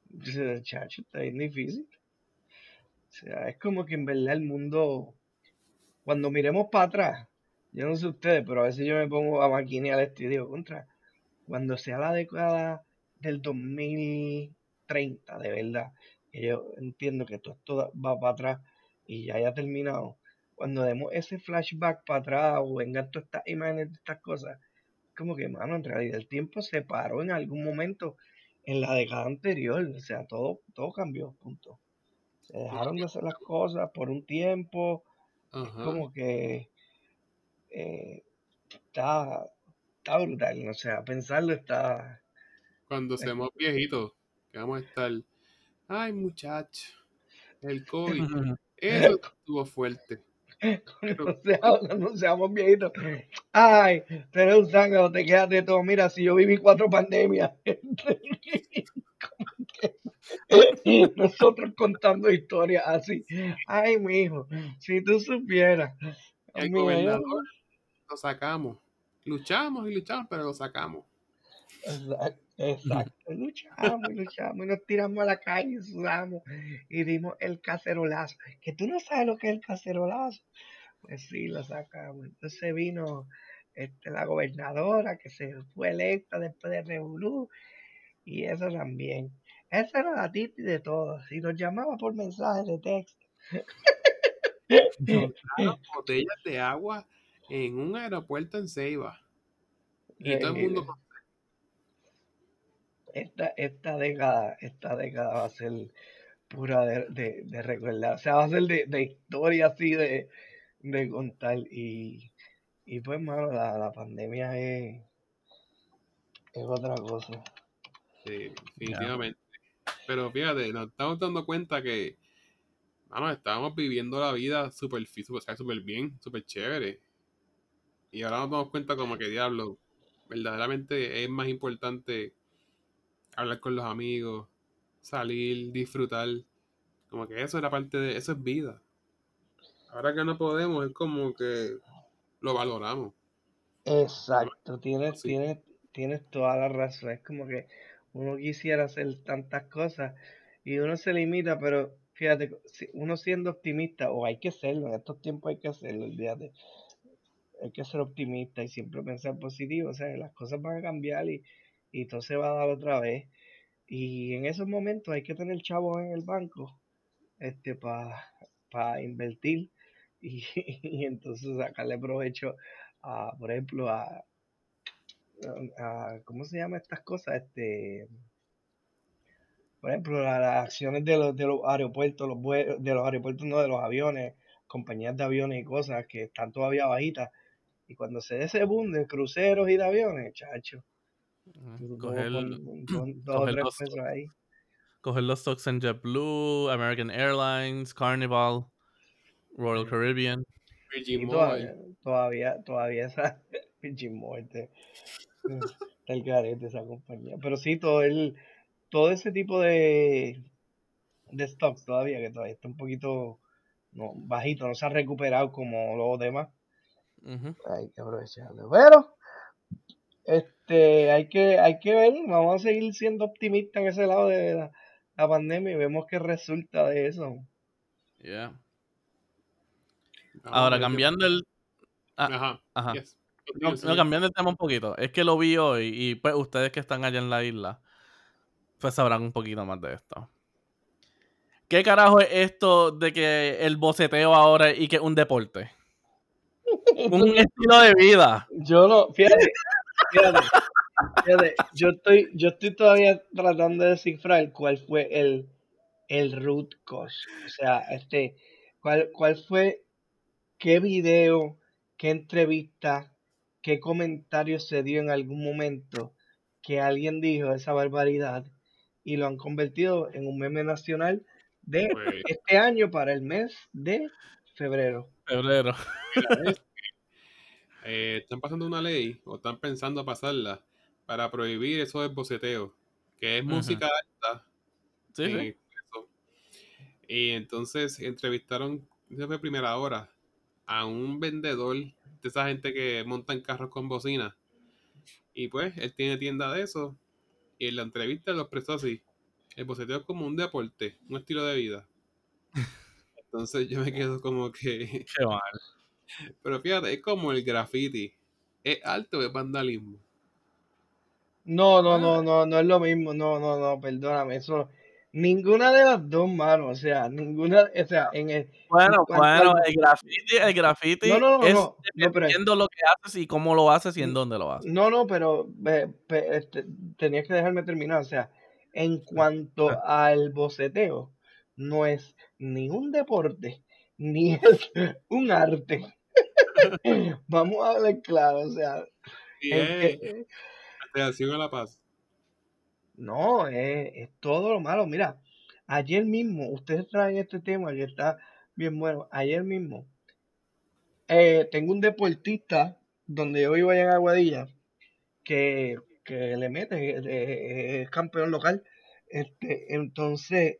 dice, chacho, está bien difícil. O sea, es como que en verdad el mundo, cuando miremos para atrás, yo no sé ustedes, pero a veces yo me pongo a maquinear esto y digo, contra, cuando sea la década del 2030, de verdad, que yo entiendo que todo esto va para atrás y ya haya terminado, cuando demos ese flashback para atrás o vengan todas estas imágenes de estas cosas, como que, mano, en realidad el tiempo se paró en algún momento en la década anterior, o sea, todo, todo cambió, punto. Se dejaron de hacer las cosas por un tiempo, es Ajá. como que eh, está, está brutal, o sea, pensarlo está... Cuando seamos viejitos, que vamos a estar, ay muchacho, el COVID, eso estuvo fuerte. Pero cuando, sea- cuando seamos viejitos. Ay, tú eres un zángano, te quedas de todo. Mira, si yo viví cuatro pandemias. Nosotros contando historias así. Ay, mi hijo, si tú supieras. el gobernador lo sacamos. Luchamos y luchamos, pero lo sacamos. Exacto, exacto. Luchamos y luchamos y nos tiramos a la calle y sudamos y dimos el cacerolazo. Que tú no sabes lo que es el cacerolazo. Pues sí, lo sacamos. Entonces vino este, la gobernadora que se fue electa después de Revolú y eso también. Esa era la titi de todos. Y nos llamaba por mensaje de texto. Botellas de agua en un aeropuerto en Ceiba. Y todo el mundo esta, esta década, esta década va a ser pura de, de, de recordar, o sea, va a ser de, de historia así de, de contar y, y pues mano, la, la pandemia es, es otra cosa. Sí, definitivamente. Pero fíjate, nos estamos dando cuenta que, mano, estábamos viviendo la vida súper super, super bien, súper chévere. Y ahora nos damos cuenta como que, diablo, verdaderamente es más importante hablar con los amigos, salir, disfrutar. Como que eso era parte de, eso es vida. Ahora que no podemos, es como que lo valoramos. Exacto, tienes, Sí. tienes, tienes toda la razón. Es como que uno quisiera hacer tantas cosas y uno se limita, pero fíjate, uno siendo optimista, o hay que serlo, en estos tiempos hay que hacerlo, olvídate. Hay que ser optimista y siempre pensar positivo, o sea, las cosas van a cambiar y, y todo se va a dar otra vez. Y en esos momentos hay que tener chavos en el banco este para invertir y, y, entonces sacarle provecho a, por ejemplo, a, a, ¿cómo se llama estas cosas? Este, por ejemplo, las acciones de los, de los aeropuertos, los de los aeropuertos, no de los aviones, compañías de aviones y cosas que están todavía bajitas. Y cuando se dé ese boom de cruceros y de aviones, chacho, coger, con, con dos o coger tres los, pesos ahí. coger los stocks en JetBlue, American Airlines, Carnival, Royal. Caribbean. Virgin todavía, todavía, todavía esa Virgin Muerte está el garete esa compañía. Pero sí, todo el, todo ese tipo de, de stocks todavía, que todavía está un poquito no, bajito, no se ha recuperado como los demás. Hay que aprovecharlo. Pero, este, hay que, hay que ver, vamos a seguir siendo optimistas en ese lado de la, la pandemia y vemos qué resulta de eso. Yeah. Ahora, cambiando el. ah, Ajá. ajá. yes. No, cambiando el tema un poquito. Es que lo vi hoy y pues ustedes que están allá en la isla, pues sabrán un poquito más de esto. ¿Qué carajo es esto de que el boceteo ahora y que es un deporte? Un estilo de vida. Yo no, fíjate, fíjate, fíjate, yo estoy, yo estoy todavía tratando de descifrar cuál fue el, el root cause. O sea, este, cuál, cuál fue, qué video, qué entrevista, qué comentario se dio en algún momento que alguien dijo esa barbaridad y lo han convertido en un meme nacional de Pues, este año para el mes de febrero. Febrero. Eh, están pasando una ley o están pensando pasarla para prohibir eso del boceteo, que es Ujú. música alta. Sí, en. Y entonces entrevistaron, fue primera hora, a un vendedor de esa gente que montan carros con bocina. Y pues, él tiene tienda de eso. Y en la entrevista lo expresó así. El boceteo es como un deporte, un estilo de vida. Entonces yo me quedo como que... Qué mal. Pero fíjate, es como el graffiti. Es alto de vandalismo. No, no, Ah. no, no, no es lo mismo, no, no, no, perdóname, eso, ninguna de las dos manos, o sea, ninguna, o sea, en el, en Bueno, bueno, al, el graffiti, el graffiti no, no, no, es no, no, pero, dependiendo lo que haces y cómo lo haces y en dónde lo haces. no, no, pero, pe- este, tenías que dejarme terminar, o sea, en cuanto al boceteo, no es ni un deporte, ni es un arte, vamos a hablar claro, o sea, Y en es que, reacción a la paz. No, es, es todo lo malo. Mira, ayer mismo, ustedes traen este tema que está bien bueno. Ayer mismo, eh, tengo un deportista donde yo vivo allá en Aguadilla que, que le mete, eh, eh, es campeón local. Este, entonces,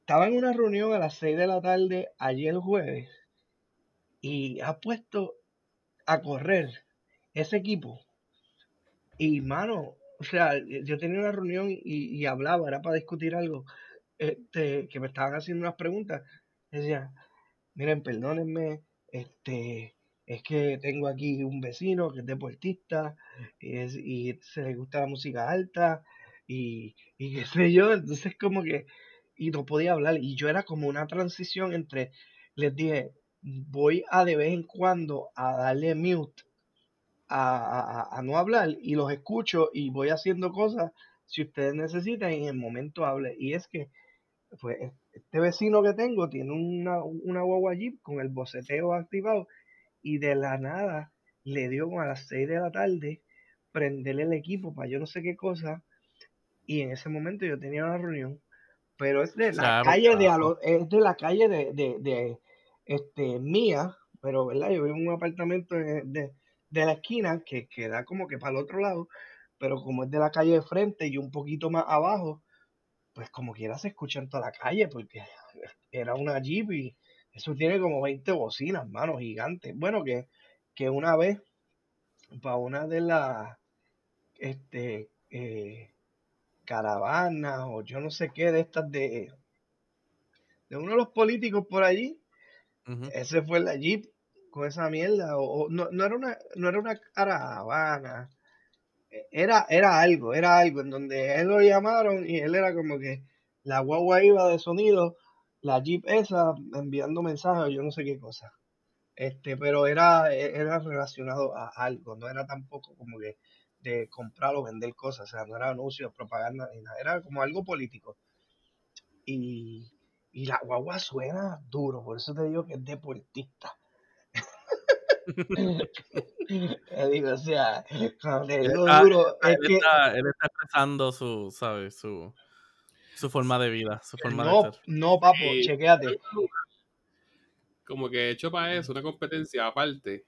estaba en una reunión a las 6 de la tarde ayer jueves y ha puesto a correr ese equipo. Y mano, o sea, yo tenía una reunión y, hablaba, era para discutir algo, este, que me estaban haciendo unas preguntas. Decía, miren, perdónenme, este, es que tengo aquí un vecino que es deportista y, es- y se le gusta la música alta y, y qué sé yo, entonces como que, y no podía hablar, y yo era como una transición entre, les dije, voy a de vez en cuando a darle mute a, a- a- no hablar y los escucho y voy haciendo cosas si ustedes necesitan y en el momento hable. Y es que pues, es- este vecino que tengo tiene una, una guagua Jeep con el boceteo activado y de la nada le dio como a las 6 de la tarde prenderle el equipo para yo no sé qué cosa y en ese momento yo tenía una reunión pero es de la Claro, calle de claro. Es de la calle de, de, de, este mía pero verdad yo vivo en un apartamento de, de, de la esquina que, que da como que para el otro lado pero como es de la calle de frente y un poquito más abajo pues como quiera se escucha en toda la calle porque era una Jeep y eso tiene como 20 bocinas, mano, gigantes. Bueno, que, que una vez, para una de las este, eh, caravanas o yo no sé qué de estas de, de uno de los políticos por allí, Ese fue la Jeep con esa mierda. O, no, no, era una, no era caravana. E, era, era algo, era algo en donde él lo llamaron y él era como que la guagua iba de sonido, la jeep esa enviando mensajes, yo no sé qué cosa. Este, pero era, e, era relacionado a algo, no era tampoco como que de comprar o vender cosas, o sea, no era anuncios, propaganda ni nada, era como algo político. Y, y la guagua suena duro, por eso te digo que es deportista. digo, o sea, cuando te digo duro, él, es que... está, él está expresando su, ¿sabes? Su, su forma de vida, su forma no, de ser. No, papo, Sí. chequéate. Como que hecho para eso, una competencia aparte,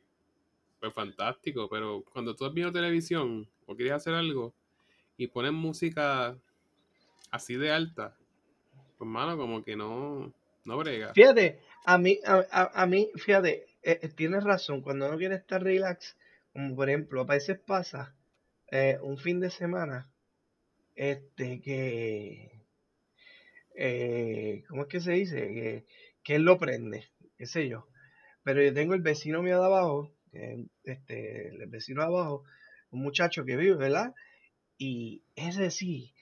pues fantástico, pero cuando tú has visto televisión o quieres hacer algo y pones música así de alta, pues mano, como que no, no brega. Fíjate, a mí, a, a- a mí, fíjate, eh, eh, tienes razón, cuando uno quiere estar relax, como por ejemplo, a veces pasa eh, un fin de semana, este, que, ¿cómo es que se dice? Que, que él lo prende, qué sé yo. Pero yo tengo el vecino mío de abajo, este, el vecino de abajo, un muchacho que vive, ¿verdad? Y ese sí,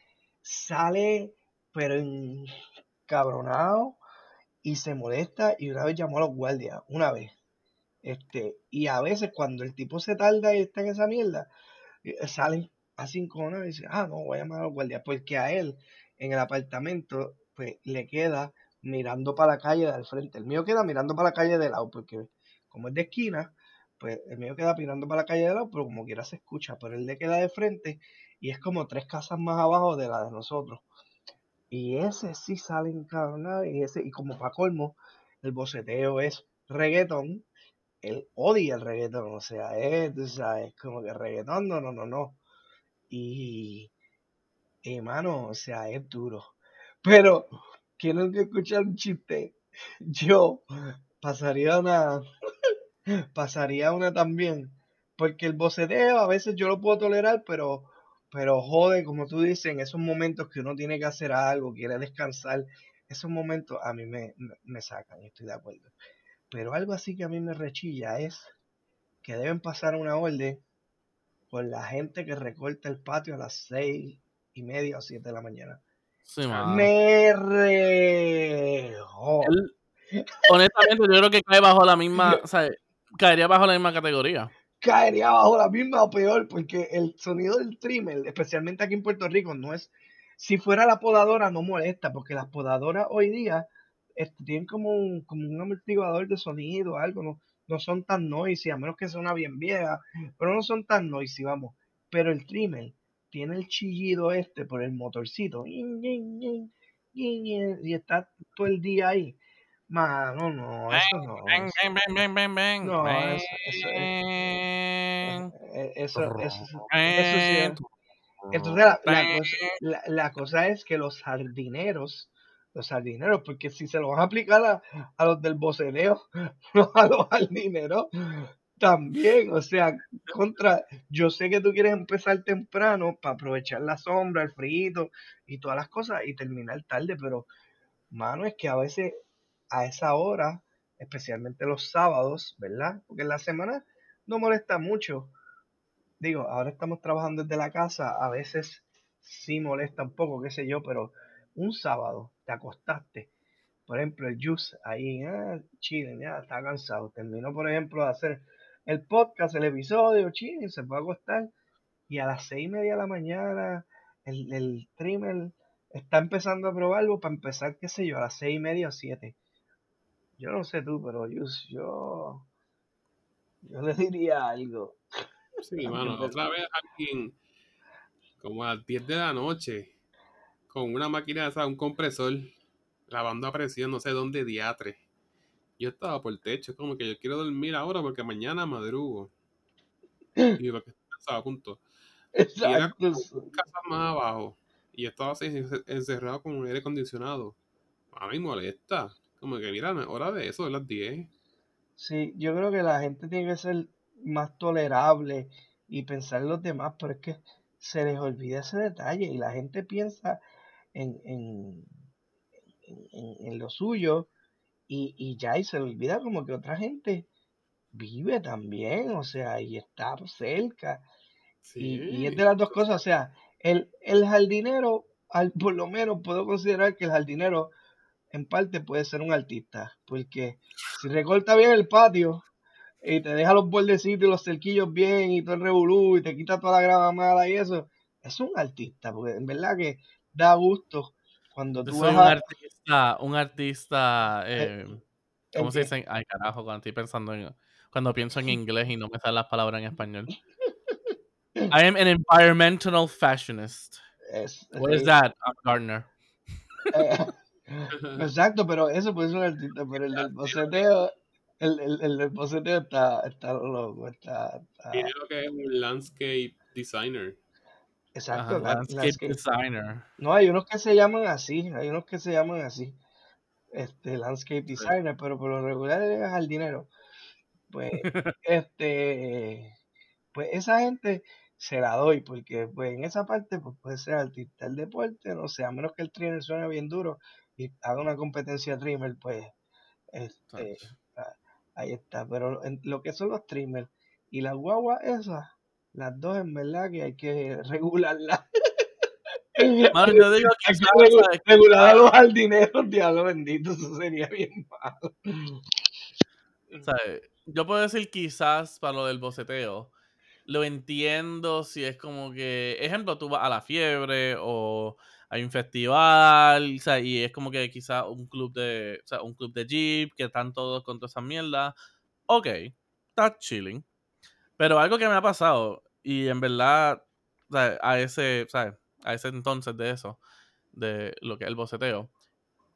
sale, pero encabronado y se molesta y una vez llamó a los guardias, una vez. Este, y a veces cuando el tipo se tarda y está en esa mierda, eh, salen así con y dicen, ah, no, voy a llamar a los guardias, porque a él en el apartamento, pues le queda mirando para la calle de al frente. El mío queda mirando para la calle de lado, porque como es de esquina, pues el mío queda mirando para la calle de lado, pero como quiera se escucha, pero él le queda de frente y es como tres casas más abajo de la de nosotros. Y ese sí sale encabronado y ese, y como para colmo, el boceteo es reggaetón, él odia el reggaetón, o sea, es, tú sabes, como que reggaetón, no, no, no, no. Y, y mano, o sea, es duro. Pero, quiero que escuchar un chiste. Yo pasaría una, pasaría una también, porque el boceteo a veces yo lo puedo tolerar, pero, pero jode, como tú dices, en esos momentos que uno tiene que hacer algo, quiere descansar, esos momentos a mí me, me, me sacan, estoy de acuerdo. Pero algo así que a mí me rechilla es que deben pasar una orden por la gente que recorta el patio a las seis y media o siete de la mañana. Sí. Me rejo. Honestamente, yo creo que cae bajo la misma, o sea, caería bajo la misma categoría. Caería bajo la misma o peor, porque el sonido del trimmer, especialmente aquí en Puerto Rico, no es. Si fuera la podadora, no molesta, porque las podadoras hoy día este, tienen como un, como un amortiguador de sonido, algo, no, no son tan noisy, a menos que sea una bien vieja, pero no son tan noisy, vamos. Pero el trimmer tiene el chillido este por el motorcito, y está todo el día ahí. Mano, no, eso no. Ven, eso- ven, ven, ven, ven, ven. No, eso- eso es- Ven. eh, Eso, eso, eso sí. Entonces la, la cosa, la, la cosa es que los jardineros, los jardineros, porque si se lo van a aplicar a, a los del boceteo, no a los jardineros, también, o sea, contra, yo sé que tú quieres empezar temprano para aprovechar la sombra, el frío y todas las cosas y terminar tarde, pero mano, es que a veces a esa hora, especialmente los sábados, ¿verdad? Porque en la semana no molesta mucho. Digo, ahora estamos trabajando desde la casa, a veces sí molesta un poco, qué sé yo, pero un sábado te acostaste, por ejemplo, el Juice ahí, ah, chile, ya está cansado. Terminó, por ejemplo, de hacer el podcast, el episodio, chile, se fue a acostar y a las seis y media de la mañana el, el trimmer está empezando a probarlo para empezar, qué sé yo, a las seis y media o siete. Yo no sé tú, pero yo, yo le diría algo. Sí, mano, otra vez alguien como a las 10 de la noche con una máquina, o sea, un compresor, lavando a presión, no sé dónde diatre. Yo estaba por el techo, es como que yo quiero dormir ahora porque mañana madrugo. Y lo que estaba a punto. era Exacto. Casa más abajo. Y yo estaba así encer- encerrado con un aire acondicionado. A mí molesta. Como que, mira, no es hora de eso, de las 10. Sí, yo creo que la gente tiene que ser más tolerable y pensar en los demás, pero es que se les olvida ese detalle y la gente piensa en, en, en, en- lo suyo y, y ya, y se le olvida como que otra gente vive también, o sea, y está cerca. Y, y es Sí. de las dos cosas, o sea, el, el jardinero, al, por lo menos puedo considerar que el jardinero en parte puede ser un artista, porque si recorta bien el patio y te deja los bordecitos y los cerquillos bien y todo el revolú y te quita toda la grama mala y eso, es un artista, porque en verdad que da gusto cuando Yo tú soy vas un a... artista, un artista, eh, eh, ¿el ¿cómo se dice? Ay, carajo, cuando estoy pensando en, cuando pienso en inglés y no me salen las palabras en español. I am an environmental fashionist. Es, What is sí, that? I'm Gardner. eh, exacto, pero eso puede ser un artista, pero el del boceteo, el, el, el del boceteo está, está loco, está, está- Tiene lo que es un landscape designer. exacto, Ajá, landscape landscape. designer. No, hay unos que se llaman así, hay unos que se llaman así, este, landscape designer, pero por lo regular es jardinero. Pues, este, pues esa gente se la doy, porque pues en esa parte pues puede ser artista. El deporte, no sé, a menos que el trimmer suene bien duro y haga una competencia trimmer, pues, este, ah, ahí está. Pero en lo que son los trimmers y las guaguas esas, las dos en verdad que hay que regularlas. Mano, yo digo que ¿sabes? regular a los jardineros, diablo bendito, eso sería bien malo. Yo puedo decir quizás para lo del boceteo. Lo entiendo si es como que, ejemplo, tú vas a la fiebre o hay un festival, o sea, y es como que quizás un club de, o sea, un club de jeep que están todos con toda esa mierda. Ok, está chilling. Pero algo que me ha pasado, y en verdad, o sea, a ese, ¿sabes? A ese entonces de eso, de lo que es el boceteo,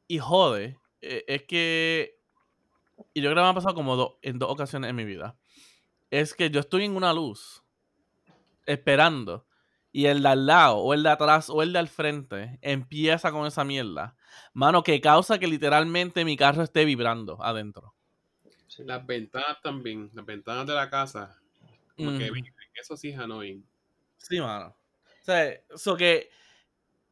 y jode, eh, es que, y yo creo que me ha pasado como do- en dos ocasiones en mi vida, es que yo estoy en una luz, esperando, y el de al lado, o el de atrás, o el de al frente, empieza con esa mierda. Mano, que causa que literalmente mi carro esté vibrando adentro. Sí. Las ventanas también, las ventanas de la casa. Como que Ujú. eso sí es annoying. Sí, mano. O sea, eso que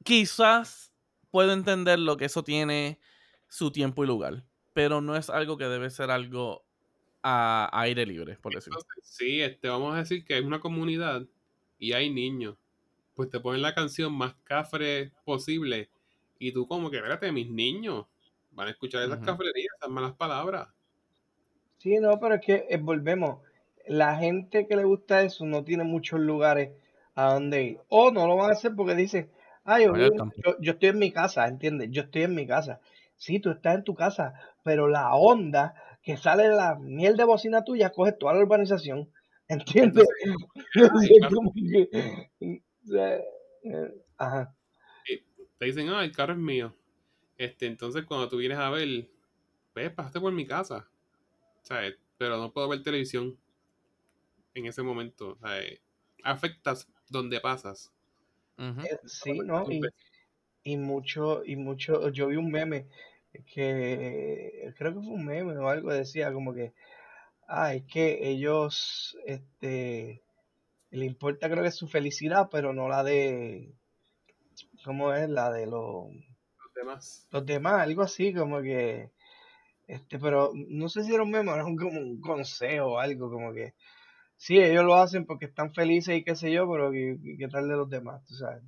quizás puedo entender lo que eso tiene su tiempo y lugar, pero no es algo que debe ser algo a aire libre, por decirlo. Entonces, sí, este, vamos a decir que es una comunidad y hay niños. Pues te ponen la canción más cafre posible. Y tú como que, espérate, mis niños van a escuchar esas Ujú. cafrerías, esas malas palabras. Sí, no, pero es que eh, volvemos. La gente que le gusta eso no tiene muchos lugares a donde ir. O no lo van a hacer porque dicen, ah, yo, estoy en mi casa, ¿entiendes? Yo estoy en mi casa. Sí, tú estás en tu casa, pero la onda que sale de la miel de bocina tuya coge toda la urbanización, ¿entiendes? Entonces, Es ay, eh, ajá. te dicen, ah, el carro es mío. Este, entonces cuando tú vienes a ver, ves, pasaste por mi casa. ¿Sabes? Pero no puedo ver televisión en ese momento. ¿sabes? Afectas donde pasas. Eh, sí, ¿no? Y, y mucho, y mucho, yo vi un meme que creo que fue un meme o algo decía como que, ah, es que ellos, este, le importa creo que su felicidad, pero no la de, ¿cómo es? La de los, Los demás. los demás, algo así, como que, este, pero no sé si era un meme o era un- como un consejo o algo, como que, sí, ellos lo hacen porque están felices y qué sé yo, pero ¿qué, qué tal de los demás? Tú sabes,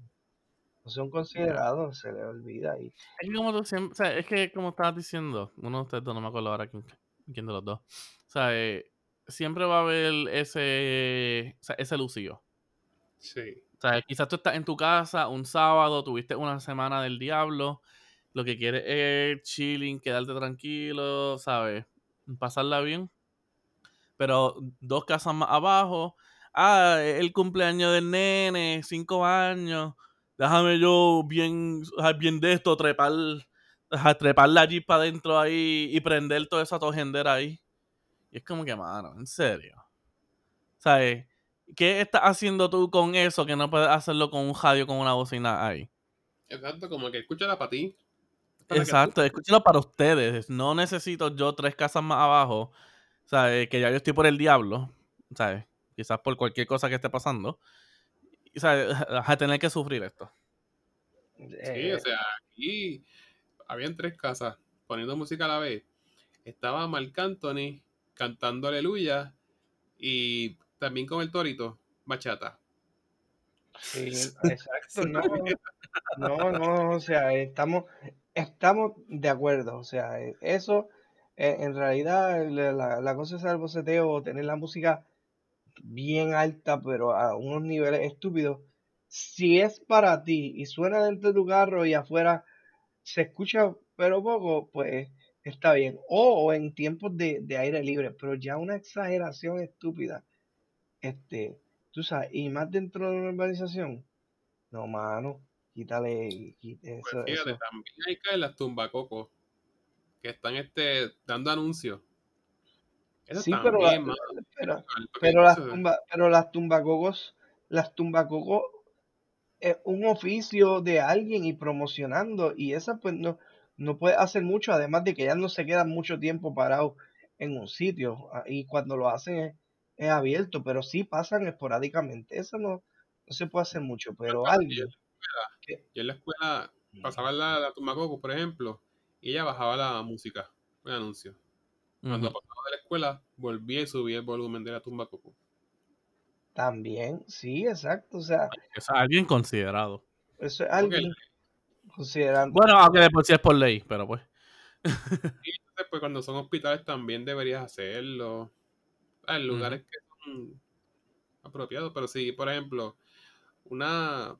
no son considerados, se les olvida y Es que como tú siempre, o sea, es que como estabas diciendo, uno de ustedes dos, no me acuerdo ahora quién, quién de los dos, o sea, eh, siempre va a haber ese, o sea, ese lucido. Sí. O sea, quizás tú estás en tu casa un sábado, tuviste una semana del diablo, lo que quieres es chilling, quedarte tranquilo, ¿sabes? Pasarla bien. Pero dos casas más abajo, ah, el cumpleaños del nene, cinco años, déjame yo bien, bien de esto, trepar, trepar la jeep para adentro ahí y prender toda esa tojendera ahí. Y es como que, mano, en serio. ¿Sabes? ¿Qué estás haciendo tú con eso que no puedes hacerlo con un radio con una bocina ahí? Exacto, como que escúchala para ti. Para que tú- Exacto, escúchalo para ustedes. No necesito yo tres casas más abajo, ¿sabes? Que ya yo estoy por el diablo, ¿sabes? Quizás por cualquier cosa que esté pasando. ¿sabes? A tener que sufrir esto. Sí, eh, o sea, aquí habían tres casas poniendo música a la vez. Estaba Marc Anthony cantando aleluya y también con el torito, bachata. Sí, exacto, no, no, no, o sea, estamos, estamos de acuerdo, o sea, eso, eh, en realidad, la, la cosa es el boceteo, tener la música bien alta, pero a unos niveles estúpidos, si es para ti y suena dentro de tu carro y afuera se escucha pero poco, pues está bien. O, en tiempos de, aire libre, pero ya una exageración estúpida. Este, tú sabes, y más dentro de una urbanización. No, mano, quítale. Quítale pues fíjate, también hay que las tumbacocos que están este, dando anuncios. sí, pero, pero, las tumba, pero las tumbacocos, las tumbacocos es un oficio de alguien y promocionando y esa pues no, no puede hacer mucho, además de que ya no se quedan mucho tiempo parados en un sitio ah, y cuando lo hacen es, abierto, pero sí pasan esporádicamente. Eso no, no se puede hacer mucho, pero alguien... Yo en la escuela pasaba la, la Tumacoco, por ejemplo, y ella bajaba la música, un anuncio. Cuando pasaba de la escuela, volvía y subía el volumen de la tumba coco. También, sí, exacto. O sea, es alguien considerado. Eso es alguien considerando. Bueno, aunque después sí es por ley, pero pues. y después cuando son hospitales también deberías hacerlo. En lugares que son apropiados. Pero si, por ejemplo, una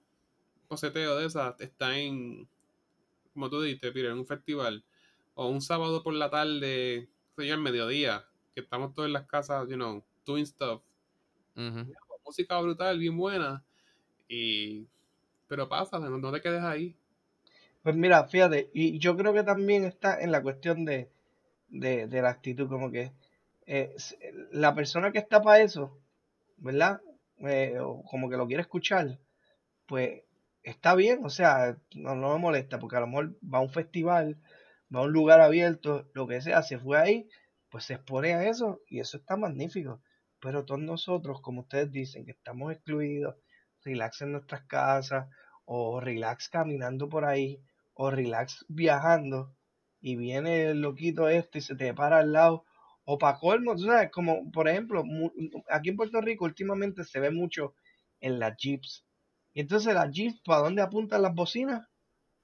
poseteo de esas está en, como tú dices, en un festival, o un sábado por la tarde, o sea, mediodía, que estamos todos en las casas, you know, doing stuff música brutal, bien buena. Y. Pero pasa, no, te quedes ahí. Pues mira, fíjate, y yo creo que también está en la cuestión de, de, la actitud, como que eh, la persona que está para eso, ¿verdad? Eh, o como que lo quiere escuchar, pues está bien, o sea, no, no me molesta, porque a lo mejor va a un festival, va a un lugar abierto, lo que sea, se fue ahí, pues se expone a eso y eso está magnífico. Pero todos nosotros, como ustedes dicen, que estamos excluidos, relax en nuestras casas, o relax caminando por ahí, o relax viajando, y viene el loquito este y se te para al lado, o para colmo, tú sabes, como por ejemplo, aquí en Puerto Rico últimamente se ve mucho en las jeeps. Y entonces las jeeps, ¿para dónde apuntan las bocinas?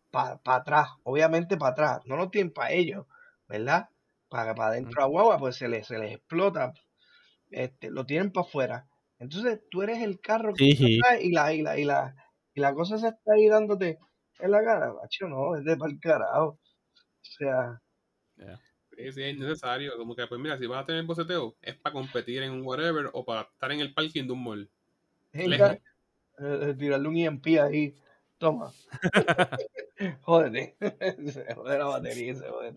Para atrás, obviamente para atrás, no lo tienen para ellos, ¿verdad? Para, para adentro a guagua, pues se les, se les explota este, lo tienen para afuera. Entonces tú eres el carro que y la, y la, y la, y la cosa se está ahí dándote en la cara, macho, no, es de para el carajo. O sea. Sí, sí, es necesario. Como que, pues mira, si vas a tener boceteo, es para competir en un whatever o para estar en el parking de un mall. Eh, eh, tirarle un EMP ahí. Toma. Jódete. se jode la batería se jode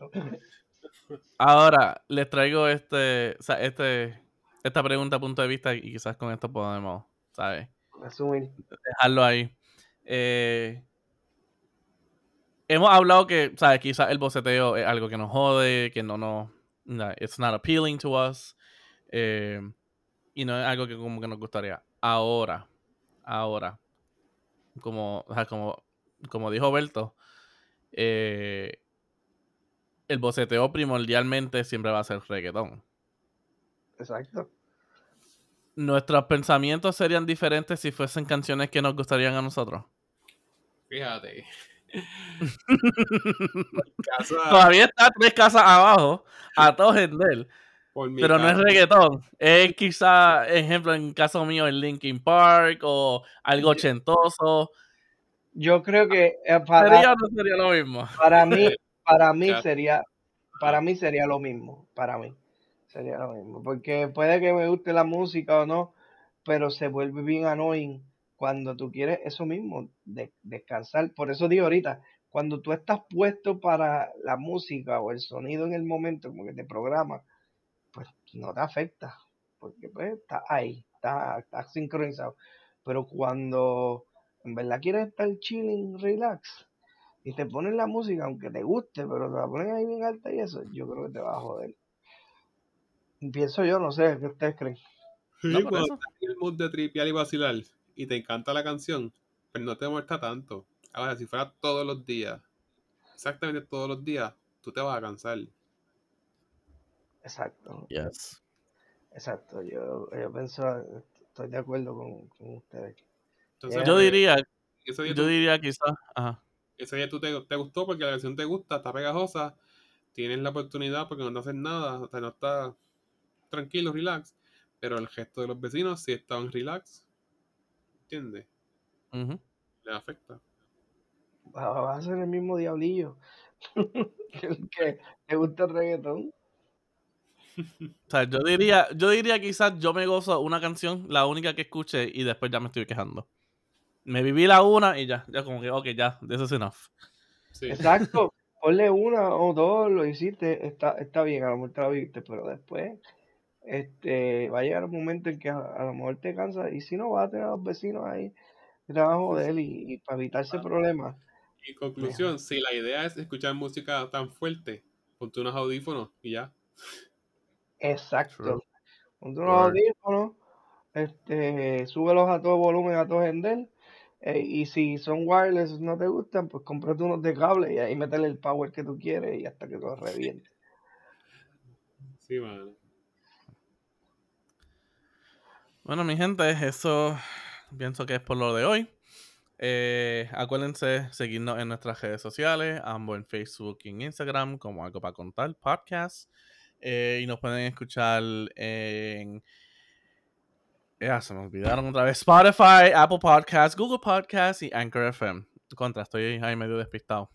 Ahora, les traigo este, o sea, este esta pregunta a punto de vista y quizás con esto podemos, ¿sabes? Dejarlo ahí. Eh, hemos hablado que, ¿sabes? Quizás el boceteo es algo que nos jode, que no nos... No, it's not appealing to us. Eh, y no es algo que como que nos gustaría. Ahora, ahora, como, como, como dijo Berto, eh, el boceteo primordialmente siempre va a ser reggaetón. Exacto nuestros pensamientos serían diferentes si fuesen canciones que nos gustarían a nosotros. Fíjate. Todavía está tres casas abajo, a todos en él. Pero no es reggaetón. Es quizá, ejemplo, en caso mío, el Linkin Park o algo ochentoso. Yo creo que eh, para, no sería lo mismo. Para mí, para mí sería, para mí sería lo mismo. Para mí. Sería lo mismo. Porque puede que me guste la música o no, pero se vuelve bien annoying cuando tú quieres eso mismo, de, descansar. Por eso digo ahorita, cuando tú estás puesto para la música o el sonido en el momento, como que te programa, pues no te afecta, porque pues está ahí, está, está sincronizado. Pero cuando en verdad quieres estar chilling, relax, y te ponen la música, aunque te guste, pero te la ponen ahí bien alta y eso, yo creo que te va a joder. Pienso yo, no sé, ¿qué ustedes creen? Sí, cuando estás en el mood de tripear y vacilar y te encanta la canción, pues no te muestra tanto. Ahora, si fuera todos los días, exactamente todos los días, tú te vas a cansar. Exacto. Yes. Exacto, yo, yo pienso, estoy de acuerdo con, con ustedes. Entonces, Yo pues, diría, ese día yo tú- diría quizás, ajá. ese día tú te, te gustó porque la versión te gusta, está pegajosa, tienes la oportunidad porque no te hacen nada, o sea, no está tranquilo, relax, pero el gesto de los vecinos sí estaban relax, ¿entiendes? Le afecta. Va, va a ser el mismo diablillo que el que le gusta el reggaetón. O sea, yo diría, yo diría quizás yo me gozo una canción, la única que escuché, y después ya me estoy quejando. Me viví la una y ya, ya como que, ok, ya, this is enough. Sí. Exacto, ponle una o dos, lo hiciste, está, está bien, a lo mejor te la viste, pero después este, va a llegar un momento en que a, a lo mejor te cansas y si no, vas a tener a los vecinos ahí van a joder y, y para evitarse problemas. Y conclusión, si la idea es escuchar música tan fuerte, ponte unos audífonos y ya. Exacto. True. Ponte unos Word. audífonos, este, súbelos a todo volumen, a todo gender. eh, y si son wireless no te gustan, pues cómprate unos de cable y ahí métele el power que tú quieres y hasta que todo reviente. Sí, mano. Bueno, mi gente, eso pienso que es por lo de hoy. Eh, acuérdense seguirnos en nuestras redes sociales, ambos en Facebook y en Instagram, como algo para contar, podcast. Eh, y nos pueden escuchar en. Ya se me olvidaron otra vez. Spotify, Apple Podcasts, Google Podcasts y Anchor FM. Contra, estoy ahí medio despistado.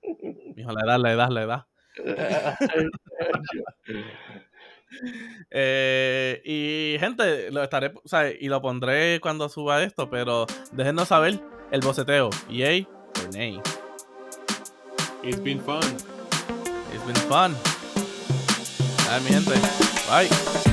Hijo, la edad, la edad, la edad. Eh, y gente, lo estaré, o sea, y lo pondré cuando suba esto, pero déjenos saber el boceteo. Yay or nay. It's been fun. It's been fun. Ay, mi gente. Bye.